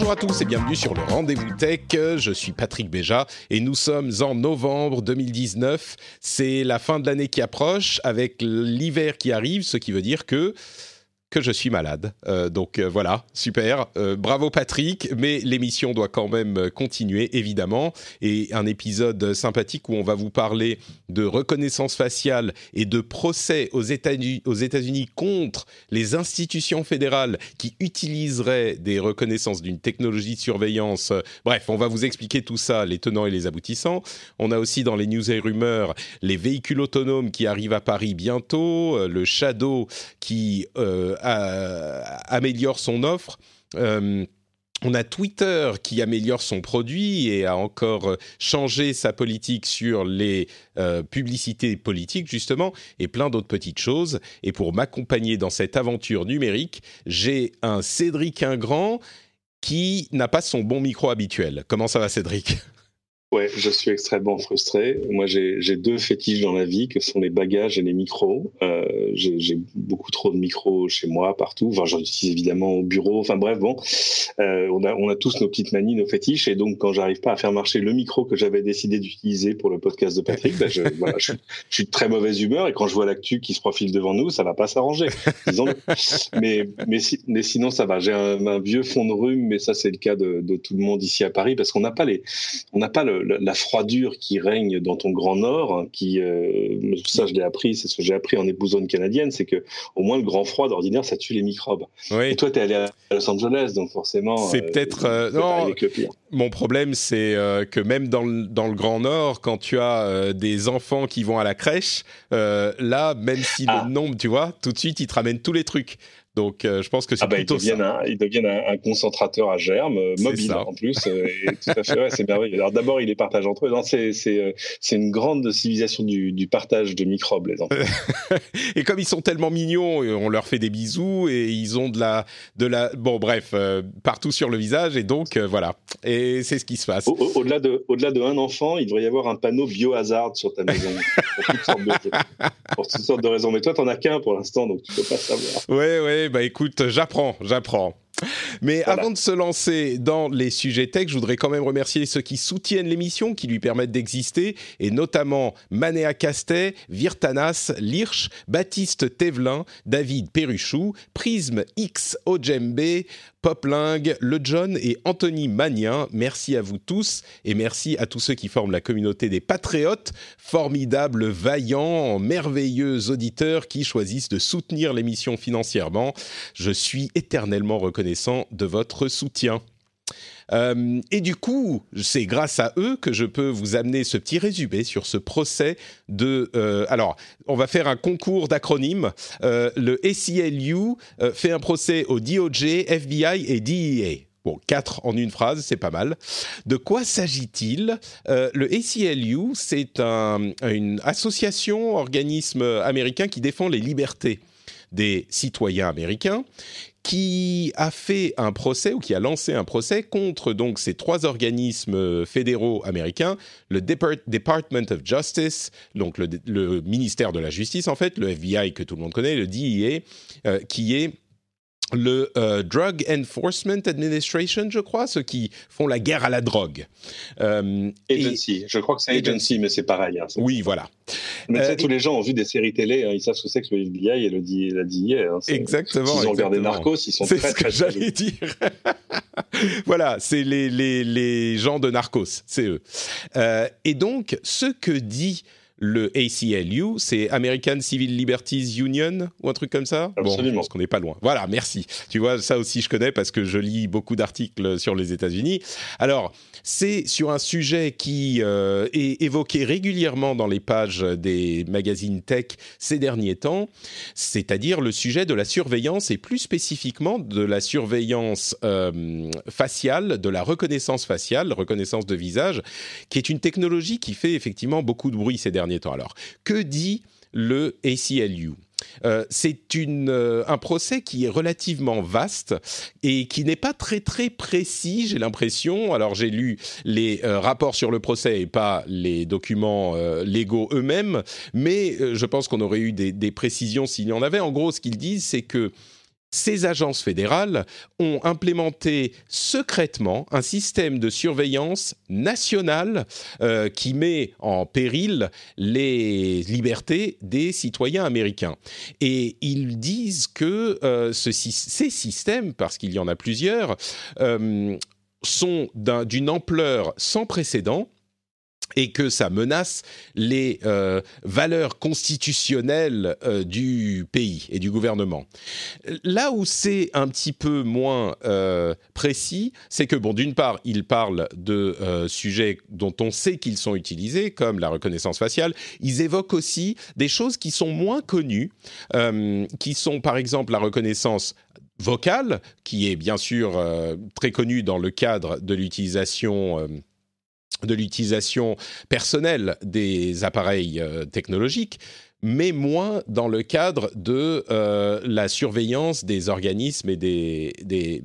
Bonjour à tous et bienvenue sur le Rendez-vous Tech. Je suis Patrick Béja et nous sommes en novembre 2019. C'est la fin de l'année qui approche avec l'hiver qui arrive, ce qui veut dire que que je suis malade. Euh, donc euh, voilà, super. Euh, bravo Patrick, mais l'émission doit quand même continuer, évidemment. Et un épisode sympathique où on va vous parler de reconnaissance faciale et de procès aux États-Unis contre les institutions fédérales qui utiliseraient des reconnaissances d'une technologie de surveillance. Bref, on va vous expliquer tout ça, les tenants et les aboutissants. On a aussi dans les news et rumeurs les véhicules autonomes qui arrivent à Paris bientôt, le Shadow qui améliore son offre. Euh, on a Twitter qui améliore son produit et a encore changé sa politique sur les euh, publicités politiques, justement, et plein d'autres petites choses. Et pour m'accompagner dans cette aventure numérique, j'ai un Cédric Ingrand qui n'a pas son bon micro habituel. Comment ça va, Cédric? Ouais, je suis extrêmement frustré. Moi, j'ai deux fétiches dans la vie, que sont les bagages et les micros. Euh, j'ai beaucoup trop de micros chez moi, partout. Enfin, j'en utilise évidemment au bureau. Enfin bref, bon, euh, on, a, on a tous nos petites manies, nos fétiches. Et donc, quand j'arrive pas à faire marcher le micro que j'avais décidé d'utiliser pour le podcast de Patrick, ben je, voilà, je, suis de très mauvaise humeur. Et quand je vois l'actu qui se profile devant nous, ça va pas s'arranger, mais, mais, si, mais sinon, ça va. J'ai un, un, vieux fond de rhume, mais ça, c'est le cas de, de, tout le monde ici à Paris, parce qu'on n'a pas les, on n'a pas le la froidure qui règne dans ton grand nord, hein, qui, euh, ça je l'ai appris, c'est ce que j'ai appris en épousone canadienne, c'est que au moins le grand froid d'ordinaire, ça tue les microbes. Et toi, tu es allé à Los Angeles, donc forcément. C'est euh, peut-être. Euh, non, mon problème, c'est que même dans le, dans le grand nord, quand tu as des enfants qui vont à la crèche, là, même si le ah. nombre, tu vois, tout de suite, ils te ramènent tous les trucs. Donc, euh, je pense que c'est ah bah, plutôt ils ça. Un, ils deviennent un, concentrateur à germes, euh, mobile en plus. Euh, tout à fait, c'est merveilleux. Alors d'abord, ils les partagent entre eux. C'est une grande civilisation du, du, partage de microbes, les enfants. et comme ils sont tellement mignons, on leur fait des bisous et ils ont de la... De la bon, bref, partout sur le visage. Et donc, voilà. Et c'est ce qui se passe. Au-delà au de, au de un enfant, il devrait y avoir un panneau biohazard sur ta maison. pour, toutes sortes de, pour toutes sortes de raisons. Mais toi, t'en as qu'un pour l'instant, donc tu peux pas savoir. Ouais, ouais bah écoute, j'apprends, j'apprends. Mais avant de se lancer dans les sujets tech, je voudrais quand même remercier ceux qui soutiennent l'émission, qui lui permettent d'exister, et notamment Manéa Castet, Virtanas, Lirch, Baptiste Thévelin, David Perruchou, Prisme X Ojembe, Popling, Le John et Anthony Magnien. Merci à vous tous et merci à tous ceux qui forment la communauté des patriotes, formidables, vaillants, merveilleux auditeurs qui choisissent de soutenir l'émission financièrement. Je suis éternellement reconnaissant de votre soutien. Euh, et du coup, c'est grâce à eux que je peux vous amener ce petit résumé sur ce procès de... Euh, alors, on va faire un concours d'acronymes. Euh, le ACLU fait un procès au DOJ, FBI et DEA. Bon, quatre en une phrase, c'est pas mal. De quoi s'agit-il? Le ACLU, c'est un, une association, organisme américain qui défend les libertés des citoyens américains qui a fait un procès ou qui a lancé un procès contre donc ces trois organismes fédéraux américains, le Department of Justice, donc le, ministère de la Justice en fait, le FBI que tout le monde connaît, le DEA, euh, qui est le euh, Drug Enforcement Administration, je crois, ceux qui font la guerre à la drogue. Euh, agency, je crois que c'est agency, mais c'est pareil. Hein, oui, voilà. Mais euh, tous les gens ont vu des séries télé, hein, ils savent ce que c'est que le FBI et le la DIA. Hein, exactement. Ils ont regardé Narcos, ils sont très, C'est ce que j'allais dire. voilà, c'est les, les, les, gens de Narcos, c'est eux. et donc, ce que dit le ACLU, c'est American Civil Liberties Union ou un truc comme ça? Absolument. Bon, je pense qu'on n'est pas loin. Voilà, merci. Tu vois, ça aussi je connais parce que je lis beaucoup d'articles sur les États-Unis. Alors, c'est sur un sujet qui euh, est évoqué régulièrement dans les pages des magazines tech ces derniers temps, c'est-à-dire le sujet de la surveillance et plus spécifiquement de la surveillance euh, faciale, de la reconnaissance faciale, reconnaissance de visage, qui est une technologie qui fait effectivement beaucoup de bruit ces derniers temps. Alors, que dit le ACLU euh, c'est euh, un procès qui est relativement vaste et qui n'est pas très très précis, j'ai l'impression. Alors j'ai lu les euh, rapports sur le procès et pas les documents légaux eux-mêmes, mais je pense qu'on aurait eu des, des précisions s'il y en avait. En gros, ce qu'ils disent, c'est que ces agences fédérales ont implémenté secrètement un système de surveillance nationale euh, qui met en péril les libertés des citoyens américains. Et ils disent que euh, ces systèmes, parce qu'il y en a plusieurs, euh, sont d'une ampleur sans précédent et que ça menace les euh, valeurs constitutionnelles euh, du pays et du gouvernement. Là où c'est un petit peu moins euh, précis, c'est que, bon, d'une part, il parle de sujets dont on sait qu'ils sont utilisés, comme la reconnaissance faciale. Ils évoquent aussi des choses qui sont moins connues, qui sont par exemple la reconnaissance vocale, qui est bien sûr très connue dans le cadre de l'utilisation de l'utilisation personnelle des appareils euh, technologiques, mais moins dans le cadre de euh, la surveillance des organismes et des,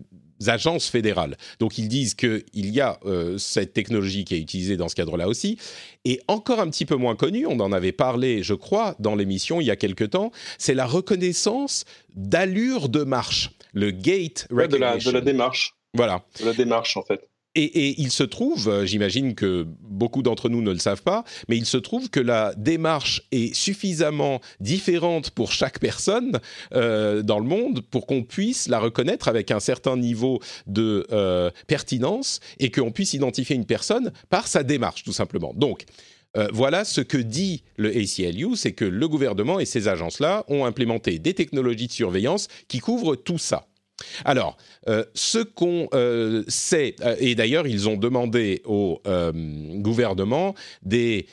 agences fédérales. Donc ils disent qu'il y a euh, cette technologie qui est utilisée dans ce cadre-là aussi. Et encore un petit peu moins connue, on en avait parlé, je crois, dans l'émission il y a quelque temps, c'est la reconnaissance d'allure de marche, le gate de, la, de la démarche. Voilà. De la démarche, en fait. Et, il se trouve, euh, j'imagine que beaucoup d'entre nous ne le savent pas, mais il se trouve que la démarche est suffisamment différente pour chaque personne euh, dans le monde pour qu'on puisse la reconnaître avec un certain niveau de euh, pertinence et qu'on puisse identifier une personne par sa démarche, tout simplement. Donc, voilà ce que dit le ACLU, c'est que le gouvernement et ces agences-là ont implémenté des technologies de surveillance qui couvrent tout ça. Alors, euh, ce qu'on euh, sait, euh, et d'ailleurs ils ont demandé au gouvernement des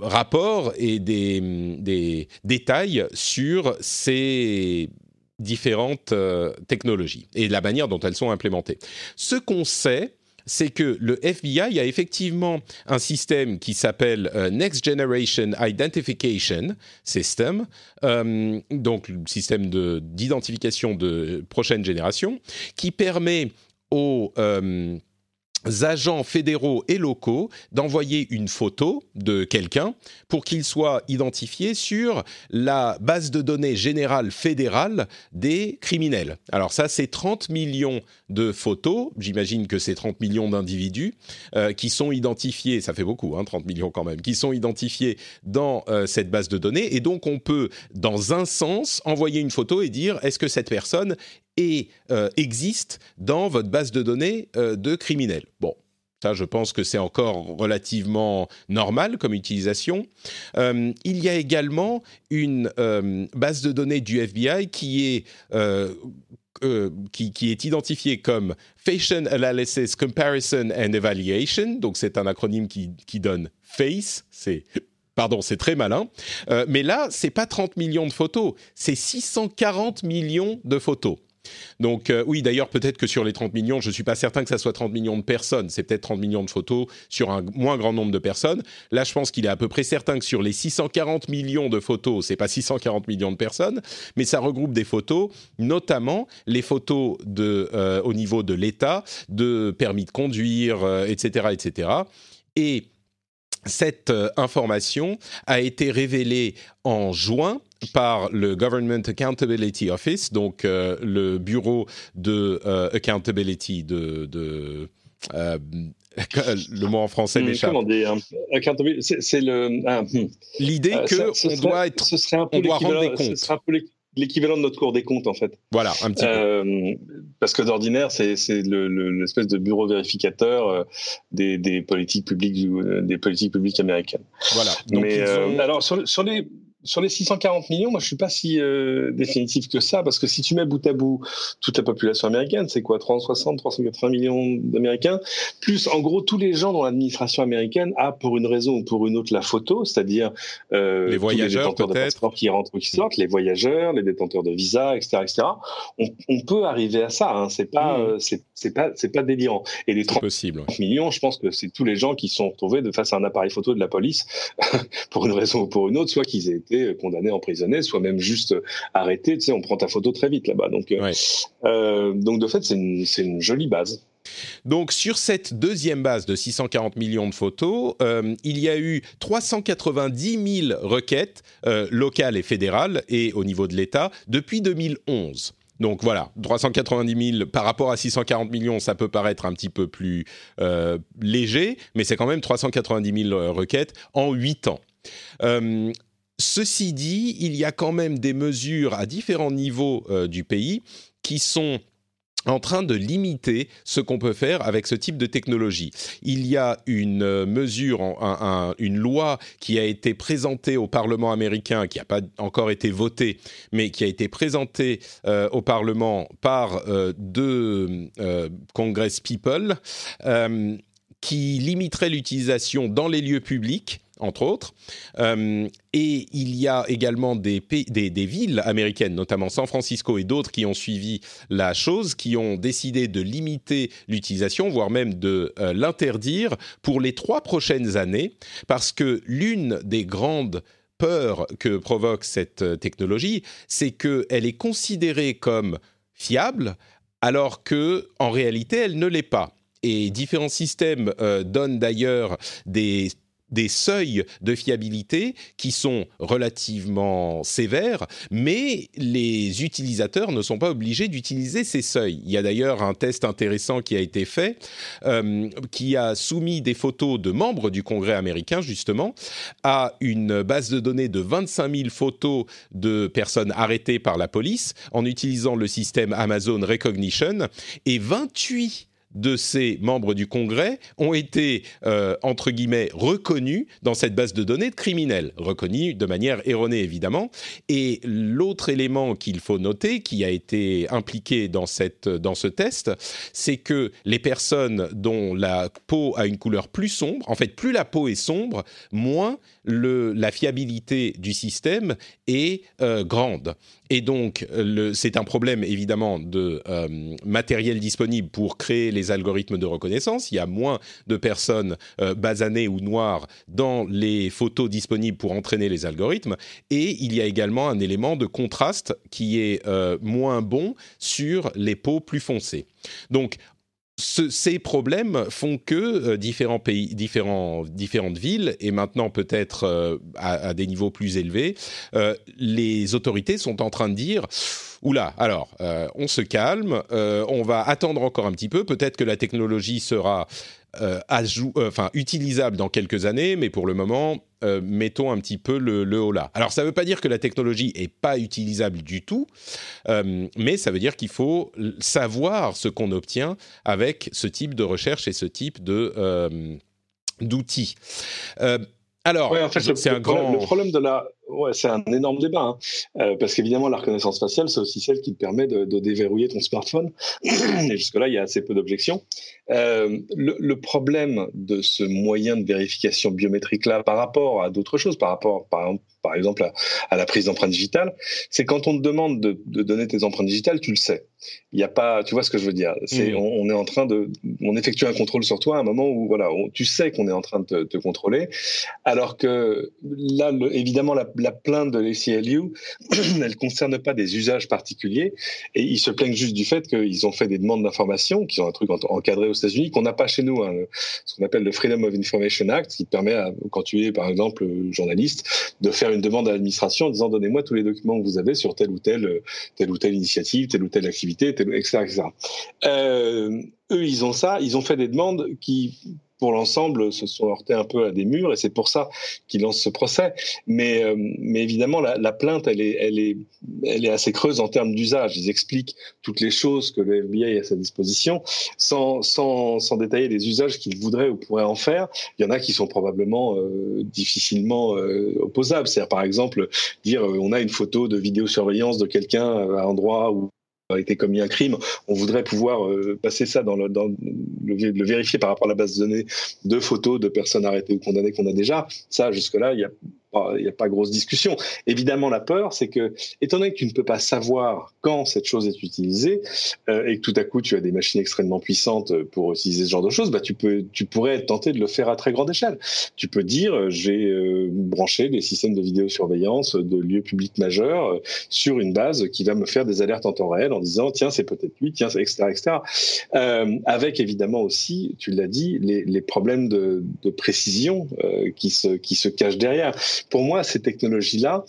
rapports et des, des détails sur ces différentes technologies et la manière dont elles sont implémentées. Ce qu'on sait, c'est que le FBI a effectivement un système qui s'appelle euh, Next Generation Identification System, euh, donc le système d'identification de, prochaine génération, qui permet aux euh, agents fédéraux et locaux d'envoyer une photo de quelqu'un pour qu'il soit identifié sur la base de données générale fédérale des criminels. Alors ça, c'est 30 millions de photos, j'imagine que c'est 30 millions d'individus euh, qui sont identifiés, ça fait beaucoup, hein, 30 millions quand même, qui sont identifiés dans euh, cette base de données. Et donc on peut, dans un sens, envoyer une photo et dire est-ce que cette personne et euh, existe dans votre base de données euh, de criminels. Bon, ça, je pense que c'est encore relativement normal comme utilisation. Euh, il y a également une base de données du FBI qui est, qui, est identifiée comme Facial Analysis Comparison and Evaluation. Donc, c'est un acronyme qui, qui donne FACE. C'est Pardon, c'est très malin. mais là, c'est pas 30 millions de photos, c'est 640 millions de photos. Donc euh, oui, d'ailleurs, peut-être que sur les 30 millions, je ne suis pas certain que ça soit 30 millions de personnes. C'est peut-être 30 millions de photos sur un moins grand nombre de personnes. Là, je pense qu'il est à peu près certain que sur les 640 millions de photos, c'est pas 640 millions de personnes, mais ça regroupe des photos, notamment les photos de, euh, au niveau de l'État, de permis de conduire, etc., euh, etc. Et cette information a été révélée en juin par le Government Accountability Office, donc euh, le bureau de euh, accountability de, euh, le mot en français hmm, m'échappe. C'est le. Hmm. L'idée que on doit être, ce serait un peu on doit rendre des comptes l'équivalent de notre Cour des comptes, en fait. Voilà, un petit peu. Parce que d'ordinaire, c'est l'espèce de bureau vérificateur des, politiques publiques des politiques publiques américaines. Voilà. Mais alors sur, les sur les 640 millions, moi je suis pas si euh, définitif que ça, parce que si tu mets bout à bout toute la population américaine, c'est quoi 360, 380 millions d'Américains, plus en gros tous les gens dans l'administration américaine a pour une raison ou pour une autre la photo, c'est-à-dire euh, les voyageurs les détenteurs de qui rentrent ou qui sortent, les voyageurs, les détenteurs de visa, etc., etc. On, peut arriver à ça, hein, c'est pas, mmh. euh, c'est pas, c'est pas délirant. Et les 30 possible. millions, je pense que c'est tous les gens qui sont retrouvés de face à un appareil photo de la police pour une raison ou pour une autre, soit qu'ils aient été condamné, emprisonné, soit même juste arrêté. Tu sais, on prend ta photo très vite là-bas. Donc, euh, euh, donc de fait, c'est une, une, jolie base. Donc sur cette deuxième base de 640 millions de photos, euh, il y a eu 390 000 requêtes locales et fédérales et au niveau de l'État depuis 2011. Donc voilà, 390 000 par rapport à 640 millions, ça peut paraître un petit peu plus euh, léger, mais c'est quand même 390 000 requêtes en 8 ans. Euh, ceci dit, il y a quand même des mesures à différents niveaux du pays qui sont en train de limiter ce qu'on peut faire avec ce type de technologie. Il y a une euh, mesure, une loi qui a été présentée au Parlement américain, qui n'a pas encore été votée, mais qui a été présentée euh, au Parlement par euh, deux Congress People, qui limiterait l'utilisation dans les lieux publics entre autres. Euh, et il y a également des, villes américaines, notamment San Francisco et d'autres, qui ont suivi la chose, qui ont décidé de limiter l'utilisation, voire même de euh, l'interdire pour les trois prochaines années, parce que l'une des grandes peurs que provoque cette euh, technologie, c'est qu'elle est considérée comme fiable, alors que en réalité, elle ne l'est pas. Et différents systèmes donnent d'ailleurs des des seuils de fiabilité qui sont relativement sévères, mais les utilisateurs ne sont pas obligés d'utiliser ces seuils. Il y a d'ailleurs un test intéressant qui a été fait, euh, qui a soumis des photos de membres du Congrès américain, justement, à une base de données de 25 000 photos de personnes arrêtées par la police en utilisant le système Amazon Recognition, et 28 de ces membres du Congrès ont été, euh, entre guillemets, reconnus dans cette base de données de criminels, reconnus de manière erronée évidemment. Et l'autre élément qu'il faut noter, qui a été impliqué dans, cette, dans ce test, c'est que les personnes dont la peau a une couleur plus sombre, en fait plus la peau est sombre, moins la fiabilité du système est euh, grande. Et donc, c'est un problème évidemment de euh, matériel disponible pour créer les algorithmes de reconnaissance. Il y a moins de personnes euh, basanées ou noires dans les photos disponibles pour entraîner les algorithmes. Et il y a également un élément de contraste qui est moins bon sur les peaux plus foncées. Donc, ces problèmes font que euh, différents pays, différents, différentes villes, et maintenant peut-être euh, à, des niveaux plus élevés, euh, les autorités sont en train de dire Oula, alors, on se calme, on va attendre encore un petit peu, peut-être que la technologie sera euh, euh, enfin, utilisable dans quelques années, mais pour le moment, euh, mettons un petit peu le, le haut là. Alors, ça ne veut pas dire que la technologie est pas utilisable du tout, mais ça veut dire qu'il faut savoir ce qu'on obtient avec ce type de recherche et ce type de d'outils. Alors, en fait, c'est un grand. Le problème de la, Ouais, c'est un énorme débat, hein. euh, parce qu'évidemment, la reconnaissance faciale, c'est aussi celle qui te permet de, de déverrouiller ton smartphone. Et jusque-là, il y a assez peu d'objections. Euh, le, le, problème de ce moyen de vérification biométrique-là par rapport à d'autres choses, par rapport, par, par exemple, à, à la prise d'empreinte digitale, c'est quand on te demande de, de, donner tes empreintes digitales, tu le sais. Il n'y a pas, tu vois ce que je veux dire C'est, mmh. on, on, est en train de, on effectue un contrôle sur toi à un moment où, voilà, tu sais qu'on est en train de te, te, contrôler, alors que là, le, évidemment, la, la plainte de l'ACLU, elle ne concerne pas des usages particuliers et ils se plaignent juste du fait qu'ils ont fait des demandes d'information, qui ont un truc encadré aux États-Unis qu'on n'a pas chez nous, hein, ce qu'on appelle le Freedom of Information Act, qui permet, à, quand tu es par exemple journaliste, de faire une demande à l'administration en disant donnez-moi tous les documents que vous avez sur telle ou telle, telle ou telle initiative, telle ou telle activité, etc. etc. Euh, eux, ils ont ça, ils ont fait des demandes qui pour l'ensemble, se sont heurtés un peu à des murs et c'est pour ça qu'ils lancent ce procès. Mais, euh, mais évidemment, la, la, plainte, elle est, elle, est, elle est assez creuse en termes d'usage. Ils expliquent toutes les choses que le FBI a à sa disposition sans, sans, sans détailler les usages qu'ils voudraient ou pourraient en faire. Il y en a qui sont probablement euh, difficilement euh, opposables. C'est-à-dire, par exemple, dire euh, on a une photo de vidéosurveillance de quelqu'un à un endroit où été commis un crime, on voudrait pouvoir euh, passer ça dans, le, dans le, le, vérifier par rapport à la base de données de photos de personnes arrêtées ou condamnées qu'on a déjà. Ça, jusque-là, il y a il n'y a pas grosse discussion. Évidemment, la peur, c'est que, étant donné que tu ne peux pas savoir quand cette chose est utilisée, euh, et que tout à coup tu as des machines extrêmement puissantes pour utiliser ce genre de choses, bah tu peux, tu pourrais être tenté de le faire à très grande échelle. Tu peux dire, euh, j'ai euh, branché des systèmes de vidéosurveillance de lieux publics majeurs euh, sur une base qui va me faire des alertes en temps réel en disant, tiens, c'est peut-être lui, tiens, etc., etc. Euh, avec évidemment aussi, tu l'as dit, les, les, problèmes de, de précision qui se qui se cachent derrière pour moi, ces technologies-là,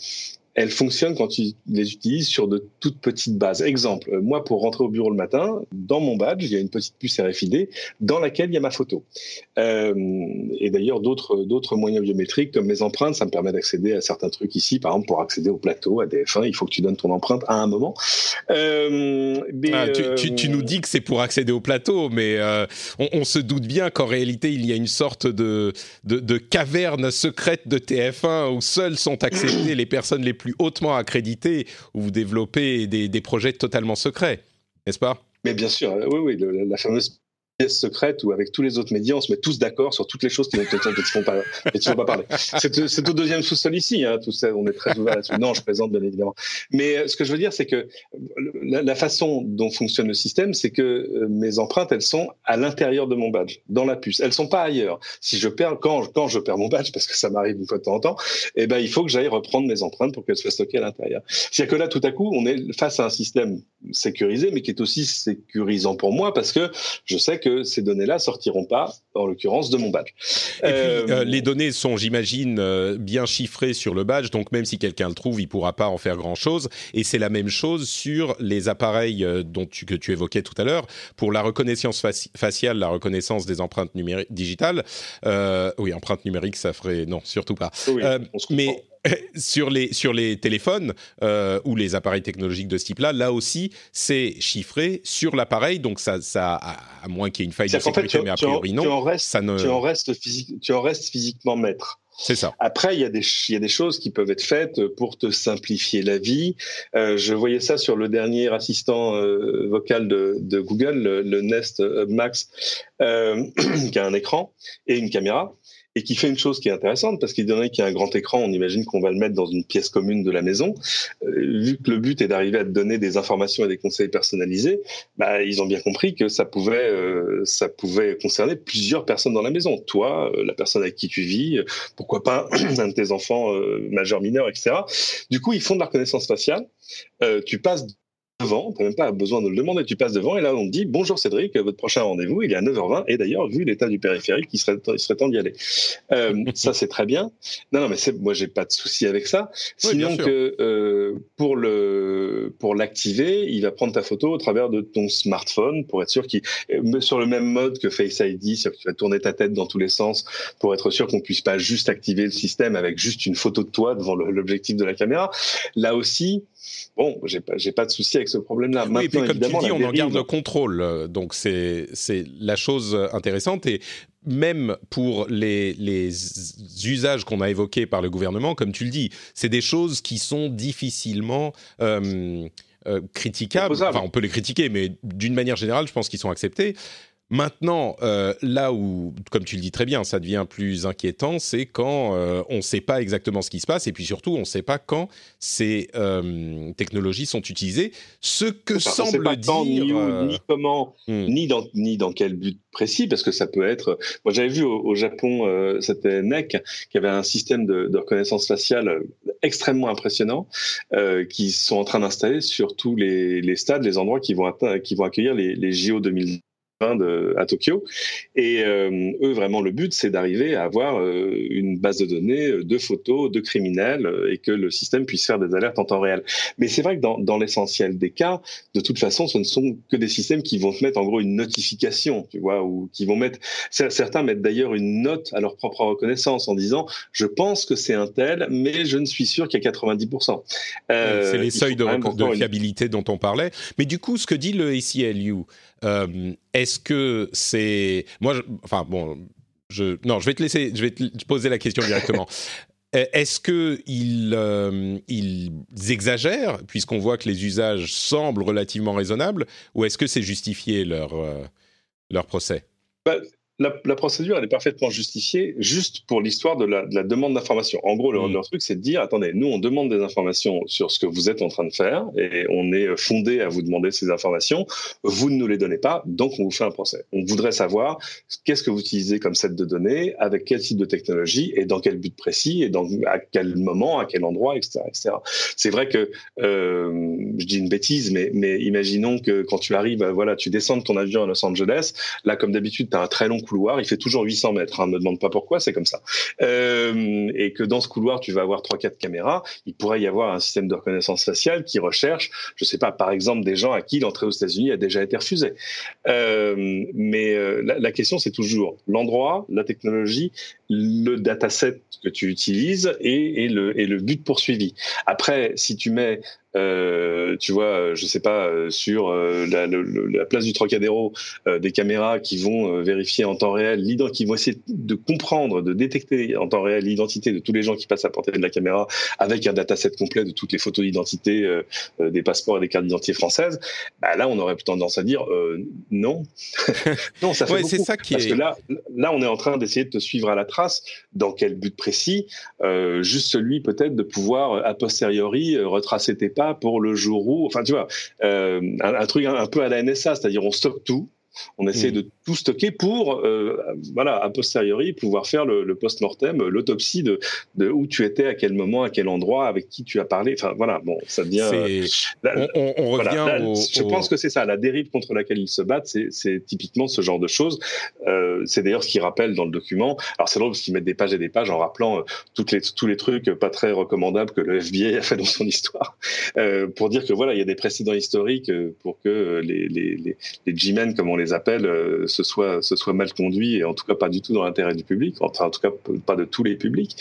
elles fonctionnent quand tu les utilises sur de toutes petites bases. Exemple, euh, moi, pour rentrer au bureau le matin, dans mon badge, il y a une petite puce RFID dans laquelle il y a ma photo. Euh, et d'ailleurs, d'autres, d'autres moyens biométriques, comme mes empreintes, ça me permet d'accéder à certains trucs ici. Par exemple, pour accéder au plateau, à DF1, il faut que tu donnes ton empreinte à un moment. Euh, ah, tu, nous dis que c'est pour accéder au plateau, mais on, se doute bien qu'en réalité, il y a une sorte de, de, de caverne secrète de TF1 où seules sont acceptées les personnes les plus hautement accrédité où vous développez des, des projets totalement secrets, n'est-ce pas? Mais bien sûr, oui, oui, la fameuse secrète où avec tous les autres médias on se met tous d'accord sur toutes les choses qui ne font pas, pas parler. C'est au deuxième sous-sol ici, hein, tout ça, on est très ouvert là-dessus. Non, je présente bien évidemment. Mais euh, ce que je veux dire, c'est que la, façon dont fonctionne le système, c'est que euh, mes empreintes, elles sont à l'intérieur de mon badge, dans la puce. Elles sont pas ailleurs. Si je perds, quand, quand je perds mon badge, parce que ça m'arrive une fois de temps en temps, eh ben il faut que j'aille reprendre mes empreintes pour qu'elles soient stockées à l'intérieur. C'est-à-dire que là, tout à coup, on est face à un système sécurisé, mais qui est aussi sécurisant pour moi parce que je sais que ces données-là sortiront pas, en l'occurrence, de mon badge. Et puis, euh, euh, les données sont, j'imagine, euh, bien chiffrées sur le badge, donc même si quelqu'un le trouve, il pourra pas en faire grand-chose. Et c'est la même chose sur les appareils dont tu, que tu évoquais tout à l'heure, pour la reconnaissance faciale, la reconnaissance des empreintes numériques digitales. oui, empreintes numériques, ça ferait non, surtout pas. mais sur les sur les téléphones euh, ou les appareils technologiques de ce type-là, là aussi, c'est chiffré sur l'appareil, donc ça, ça à moins qu'il y ait une faille de sécurité, mais a priori non. Tu en restes, ça ne... tu en restes, tu en restes physiquement maître. C'est ça. Après, il y, a des, y a des choses qui peuvent être faites pour te simplifier la vie. Euh, je voyais ça sur le dernier assistant euh, vocal de, de Google, le, le Nest Max, euh, qui a un écran et une caméra et qui fait une chose qui est intéressante parce qu'il donné qu'il y a un grand écran, on imagine qu'on va le mettre dans une pièce commune de la maison. Euh, vu que le but est d'arriver à te donner des informations et des conseils personnalisés, bah, ils ont bien compris que ça pouvait, euh, ça pouvait concerner plusieurs personnes dans la maison. Toi, euh, la personne avec qui tu vis, pourquoi pas un de tes enfants majeurs, mineurs, etc. Du coup, ils font de la reconnaissance faciale. tu passes devant, tu n'as même pas besoin de le demander, tu passes devant et là on te dit bonjour Cédric, votre prochain rendez-vous il est à 9h20 et d'ailleurs vu l'état du périphérique il serait, il serait temps d'y aller. Euh, ça c'est très bien. Non non mais moi j'ai pas de souci avec ça. Sinon que euh, pour le pour l'activer, il va prendre ta photo au travers de ton smartphone pour être sûr qu'il euh, sur le même mode que Face ID, c'est-à-dire que tu vas tourner ta tête dans tous les sens pour être sûr qu'on puisse pas juste activer le système avec juste une photo de toi devant l'objectif de la caméra. Là aussi, Bon, j'ai pas, pas de souci avec ce problème-là. Oui, et puis comme tu dis, on en garde le contrôle, donc c'est la chose intéressante et même pour les, les usages qu'on a évoqués par le gouvernement, comme tu le dis, c'est des choses qui sont difficilement euh, euh, critiquables. Enfin, on peut les critiquer, mais d'une manière générale, je pense qu'ils sont acceptés. Maintenant, euh, là où, comme tu le dis très bien, ça devient plus inquiétant, c'est quand euh, on ne sait pas exactement ce qui se passe, et puis surtout, on ne sait pas quand ces euh, technologies sont utilisées. Ce que semble pas dire, ni, comment, hmm. ni dans ni dans quel but précis, parce que ça peut être. Moi, j'avais vu au, Japon, c'était NEC qui avait un système de, reconnaissance faciale extrêmement impressionnant, qui sont en train d'installer sur tous les, stades, les endroits qui vont, qui vont accueillir les, les JO 2020 de, à Tokyo. Et euh, eux, vraiment, le but, c'est d'arriver à avoir euh, une base de données euh, de photos de criminels et que le système puisse faire des alertes en temps réel. Mais c'est vrai que dans, dans l'essentiel des cas, de toute façon, ce ne sont que des systèmes qui vont te mettre en gros une notification, tu vois, ou qui vont mettre. Certains mettent d'ailleurs une note à leur propre reconnaissance en disant je pense que c'est un tel, mais je ne suis sûr qu'il y a 90%. c'est les seuils de, de fiabilité dont on parlait. Mais du coup, ce que dit le ACLU, euh, est-ce que c'est moi Enfin bon, je non, je vais te laisser, je vais te poser la question directement. Euh, est-ce qu'ils euh, ils exagèrent, puisqu'on voit que les usages semblent relativement raisonnables, ou est-ce que c'est justifié leur, leur procès? Bah, la, procédure, elle est parfaitement justifiée juste pour l'histoire de la, demande d'information. En gros, leur, truc, c'est de dire, attendez, nous, on demande des informations sur ce que vous êtes en train de faire et on est fondé à vous demander ces informations. Vous ne nous les donnez pas, donc on vous fait un procès. On voudrait savoir qu'est-ce que vous utilisez comme set de données, avec quel type de technologie et dans quel but précis et dans, à quel moment, à quel endroit, etc. etc. C'est vrai que, euh, je dis une bêtise, mais, mais imaginons que quand tu arrives, voilà, tu descends de ton avion à Los Angeles, là, comme d'habitude, tu as un très long couloir, il fait toujours 800 mètres. Hein, me demande pas pourquoi, c'est comme ça. Euh, et que dans ce couloir, tu vas avoir trois quatre caméras. Il pourrait y avoir un système de reconnaissance faciale qui recherche, je sais pas, par exemple, des gens à qui l'entrée aux États-Unis a déjà été refusée. Euh, mais euh, la, la, question, c'est toujours l'endroit, la technologie, le dataset que tu utilises et, et, le, et le but poursuivi. Après, si tu mets euh, tu vois, je sais pas, euh, sur euh, la, la, place du Trocadéro, euh, des caméras qui vont vérifier en temps réel, qui vont essayer de comprendre, de détecter en temps réel l'identité de tous les gens qui passent à portée de la caméra, avec un dataset complet de toutes les photos d'identité, des passeports et des cartes d'identité françaises. Bah là, on aurait tendance à dire non, non, ça fait ouais, beaucoup. Ça qui Parce est... que là, là, on est en train d'essayer de te suivre à la trace. Dans quel but précis Juste celui peut-être de pouvoir a posteriori retracer tes pour le jour où, enfin tu vois, euh, un, truc un, peu à la NSA, c'est-à-dire on stocke tout, on essaie mm. de tout stocker pour, euh, voilà, a posteriori, pouvoir faire le, post-mortem, l'autopsie de, de, où tu étais, à quel moment, à quel endroit, avec qui tu as parlé. Enfin, voilà, bon, ça devient. on, revient Je pense que c'est ça, la dérive contre laquelle ils se battent, c'est typiquement ce genre de choses. Euh, c'est d'ailleurs ce qu'ils rappellent dans le document. Alors, c'est drôle parce qu'ils mettent des pages et des pages en rappelant euh, toutes les, tous les trucs pas très recommandables que le FBI a fait dans son histoire, euh, pour dire que voilà, il y a des précédents historiques pour que les, les, les, les G-men, comme on les appelle, euh, ce soit ce soit mal conduit et en tout cas pas du tout dans l'intérêt du public, en, tout cas pas de tous les publics.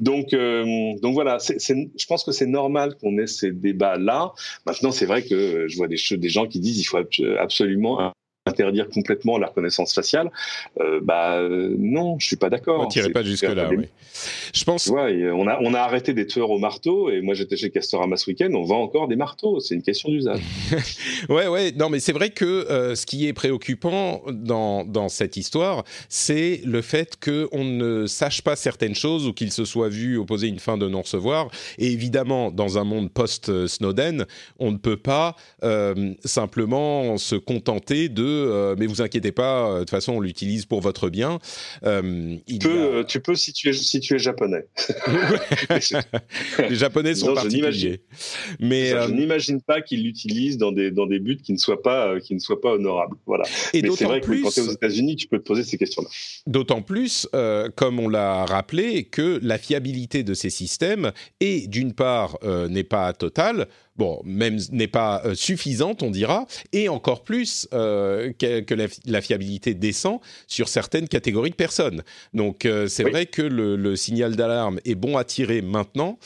Donc euh, donc voilà, je pense que c'est normal qu'on ait ces débats là. Maintenant, c'est vrai que je vois des, des gens qui disent il faut absolument interdire complètement la reconnaissance faciale, euh, bah non, je suis pas d'accord. On tirait pas jusque là. Oui. Je pense. Ouais, on a on a arrêté des tueurs au marteau et moi j'étais chez Castorama ce week-end, on vend encore des marteaux. C'est une question d'usage. ouais, ouais. Non, mais c'est vrai que euh, ce qui est préoccupant dans dans cette histoire, c'est le fait que on ne sache pas certaines choses ou qu'il se soit vu opposer une fin de non recevoir. Et évidemment, dans un monde post Snowden, on ne peut pas euh, simplement se contenter de euh, mais vous inquiétez pas, euh, de toute façon, on l'utilise pour votre bien. Euh, tu, peux, tu peux si tu es, si tu es japonais. Les japonais sont particuliers. Mais je n'imagine pas qu'ils l'utilisent dans des, dans des buts qui ne soient pas, qui ne soient pas honorables. Voilà. Et mais c'est vrai que quand tu es aux États-Unis, tu peux te poser ces questions-là. D'autant plus, comme on l'a rappelé, que la fiabilité de ces systèmes est d'une part n'est pas totale bon, même n'est pas euh, suffisante, on dira, et encore plus euh, que, la, fiabilité descend sur certaines catégories de personnes. Donc euh, c'est vrai que le, signal d'alarme est bon à tirer maintenant,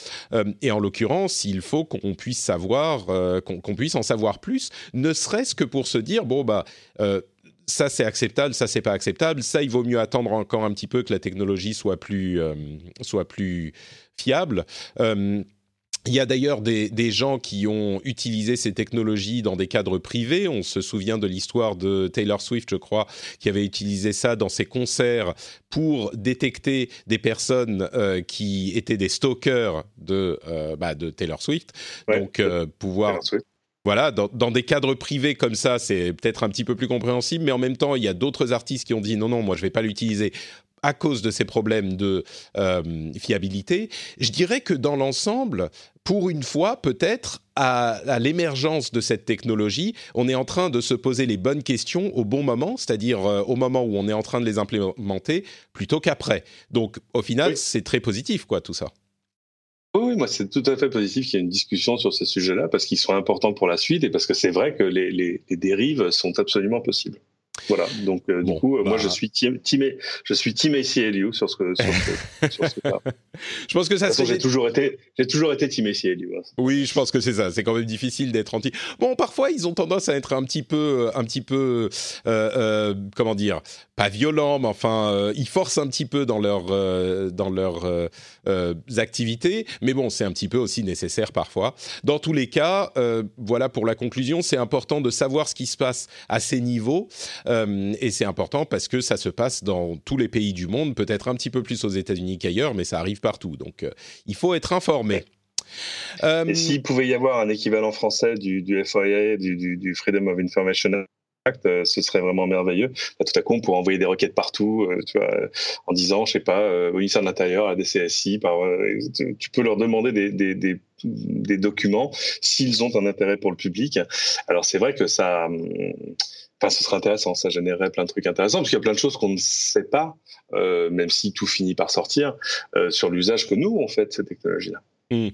et en l'occurrence, il faut qu'on puisse savoir, qu'on puisse en savoir plus, ne serait-ce que pour se dire, bon, bah ça c'est acceptable, ça c'est pas acceptable, ça il vaut mieux attendre encore un petit peu que la technologie soit plus, soit plus fiable. Il y a d'ailleurs des, gens qui ont utilisé ces technologies dans des cadres privés. On se souvient de l'histoire de Taylor Swift, je crois, qui avait utilisé ça dans ses concerts pour détecter des personnes euh, qui étaient des stalkers de, euh, bah, de Taylor Swift. Donc, euh, pouvoir... Voilà, dans, dans, des cadres privés comme ça, c'est peut-être un petit peu plus compréhensible, mais en même temps, il y a d'autres artistes qui ont dit non, non, moi je vais pas l'utiliser à cause de ces problèmes de euh, fiabilité. Je dirais que dans l'ensemble, pour une fois, peut-être, à, l'émergence de cette technologie, on est en train de se poser les bonnes questions au bon moment, c'est-à-dire euh, au moment où on est en train de les implémenter, plutôt qu'après. Donc, au final, c'est très positif, quoi, tout ça. Oui, moi, c'est tout à fait positif qu'il y ait une discussion sur ces sujets-là, parce qu'ils sont importants pour la suite et parce que c'est vrai que les dérives sont absolument possibles. Voilà, donc euh, du coup, euh, moi je bah. suis team, je suis team ACLU sur ce que sur ce, sur ce Je pense que ça. J'ai toujours été, j'ai toujours été team ACLU. Hein. Oui, je pense que c'est ça. C'est quand même difficile d'être anti. Bon, parfois ils ont tendance à être un petit peu, un petit peu, euh, euh, comment dire, pas violents, mais enfin, ils forcent un petit peu dans leur, dans leurs activités. Mais bon, c'est un petit peu aussi nécessaire parfois. Dans tous les cas, voilà pour la conclusion, c'est important de savoir ce qui se passe à ces niveaux. Euh, et c'est important parce que ça se passe dans tous les pays du monde, peut-être un petit peu plus aux États-Unis qu'ailleurs, mais ça arrive partout. Donc euh, il faut être informé. Euh, et s'il pouvait y avoir un équivalent français du, du FOIA, du, du, Freedom of Information Act, ce serait vraiment merveilleux. tout à coup, on pourrait envoyer des requêtes partout, tu vois, en disant, je sais pas, au ministère de l'Intérieur, à des CSI, par, tu peux leur demander des, des, des, des documents s'ils ont un intérêt pour le public. Alors c'est vrai que ça, Enfin, ce serait intéressant, ça générerait plein de trucs intéressants, parce qu'il y a plein de choses qu'on ne sait pas, euh, même si tout finit par sortir, euh, sur l'usage que nous, on fait de cette technologie-là. Hmm.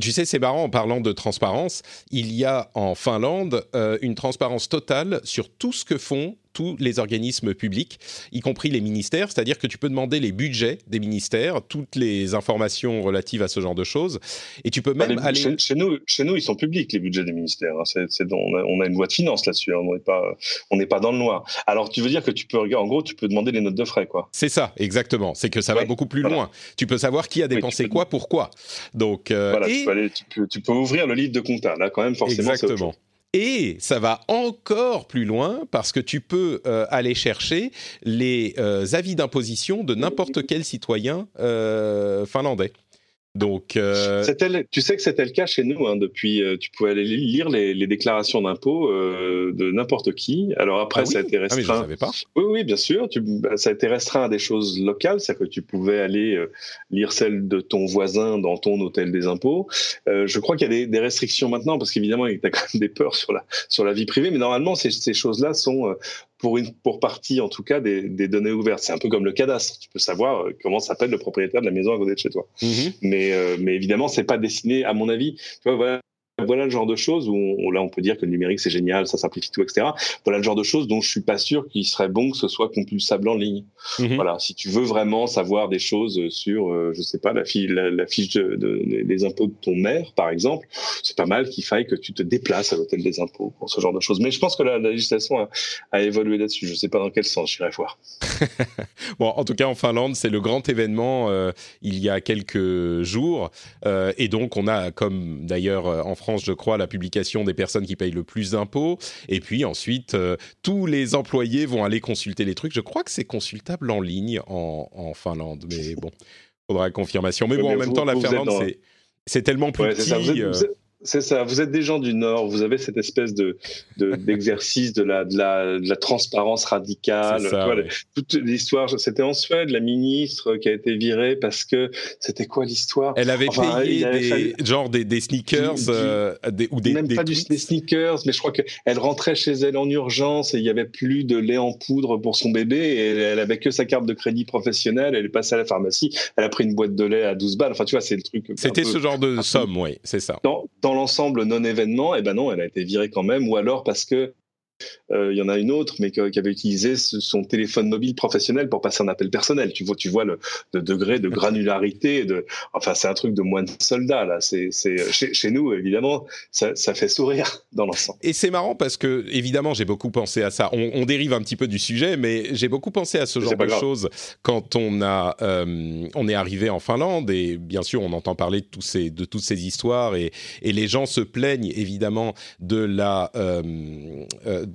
Tu sais, c'est marrant, en parlant de transparence, il y a en Finlande euh, une transparence totale sur tout ce que font tous les organismes publics, y compris les ministères, c'est-à-dire que tu peux demander les budgets des ministères, toutes les informations relatives à ce genre de choses, et tu peux même aller... Chez, nous, chez nous, ils sont publics, les budgets des ministères. Hein. C'est, on, a, on, a, une loi de finances là-dessus, hein. on n'est pas, on pas dans le noir. Alors, tu veux dire que tu peux, en gros, tu peux demander les notes de frais, quoi. C'est ça, exactement. C'est que ça va beaucoup plus loin. Tu peux savoir qui a dépensé quoi, pourquoi. Donc, euh, voilà, tu, peux aller, tu, peux, tu, peux ouvrir le livre de compta, là, quand même, forcément. Exactement. Et ça va encore plus loin parce que tu peux euh, aller chercher les euh, avis d'imposition de n'importe quel citoyen euh, finlandais. Donc, euh... tu sais que c'était le cas chez nous. Hein, depuis, euh, tu pouvais aller lire les, les déclarations d'impôts euh, de n'importe qui. Alors après, ah ça a été restreint. Ah mais je pas. Oui, oui, bien sûr. Tu, bah, ça a été restreint à des choses locales, c'est-à-dire que tu pouvais aller euh, lire celle de ton voisin dans ton hôtel des impôts. Euh, je crois qu'il y a des, des, restrictions maintenant parce qu'évidemment, il y a quand même des peurs sur la sur la vie privée. Mais normalement, ces, ces choses-là sont pour une pour partie en tout cas des, des données ouvertes. C'est un peu comme le cadastre. Tu peux savoir euh, comment s'appelle le propriétaire de la maison à côté de chez toi. Mm-hmm. Mais euh, mais évidemment, c'est pas destiné, à mon avis. Tu vois, voilà, voilà le genre de choses où on, là on peut dire que le numérique c'est génial, ça simplifie tout, etc. Voilà le genre de choses dont je suis pas sûr qu'il serait bon que ce soit compulsable en ligne. Mhm. Voilà, si tu veux vraiment savoir des choses sur, euh, je sais pas, la, fiche, la, fiche de, de, des impôts de ton maire, par exemple, c'est pas mal qu'il faille que tu te déplaces à l'hôtel des impôts pour ce genre de choses. Mais je pense que la, la législation a, a évolué là-dessus. Je sais pas dans quel sens, j'irai voir. bon, en tout cas en Finlande, c'est le grand événement euh, il y a quelques jours, euh, et donc on a, comme d'ailleurs euh, en France France, je crois, la publication des personnes qui payent le plus d'impôts. Et puis ensuite, euh, tous les employés vont aller consulter les trucs. Je crois que c'est consultable en ligne en, Finlande. Mais bon, faudra confirmation. Mais bon, en même temps, la Finlande, c'est tellement plus petit. C'est ça. Vous êtes des gens du Nord. Vous avez cette espèce de d'exercice de, la, de, la, de la transparence radicale. Ça, Toute l'histoire. C'était en Suède, la ministre qui a été virée parce que c'était quoi l'histoire? Elle avait payé des, genre des, des sneakers euh, des, ou des même des pas du, des sneakers, mais je crois qu'elle rentrait chez elle en urgence et il y avait plus de lait en poudre pour son bébé et elle, elle avait que sa carte de crédit professionnelle. Elle est passée à la pharmacie. Elle a pris une boîte de lait à 12 balles. Enfin, tu vois, c'est le truc. C'était ce genre de somme, oui, c'est ça. Dans, dans l'ensemble non-événement, eh ben non, elle a été virée quand même, ou alors parce que il y en a une autre, mais qui avait utilisé son téléphone mobile professionnel pour passer un appel personnel. Tu vois, tu vois le, degré de granularité. De, enfin, c'est un truc de moine soldat là. C'est, chez, nous, évidemment, ça, fait sourire dans l'ensemble. Et c'est marrant parce que, évidemment, j'ai beaucoup pensé à ça. On, dérive un petit peu du sujet, mais j'ai beaucoup pensé à ce genre de choses quand on a, euh, on est arrivé en Finlande et bien sûr, on entend parler de tous ces, de toutes ces histoires et, et les gens se plaignent évidemment de la euh,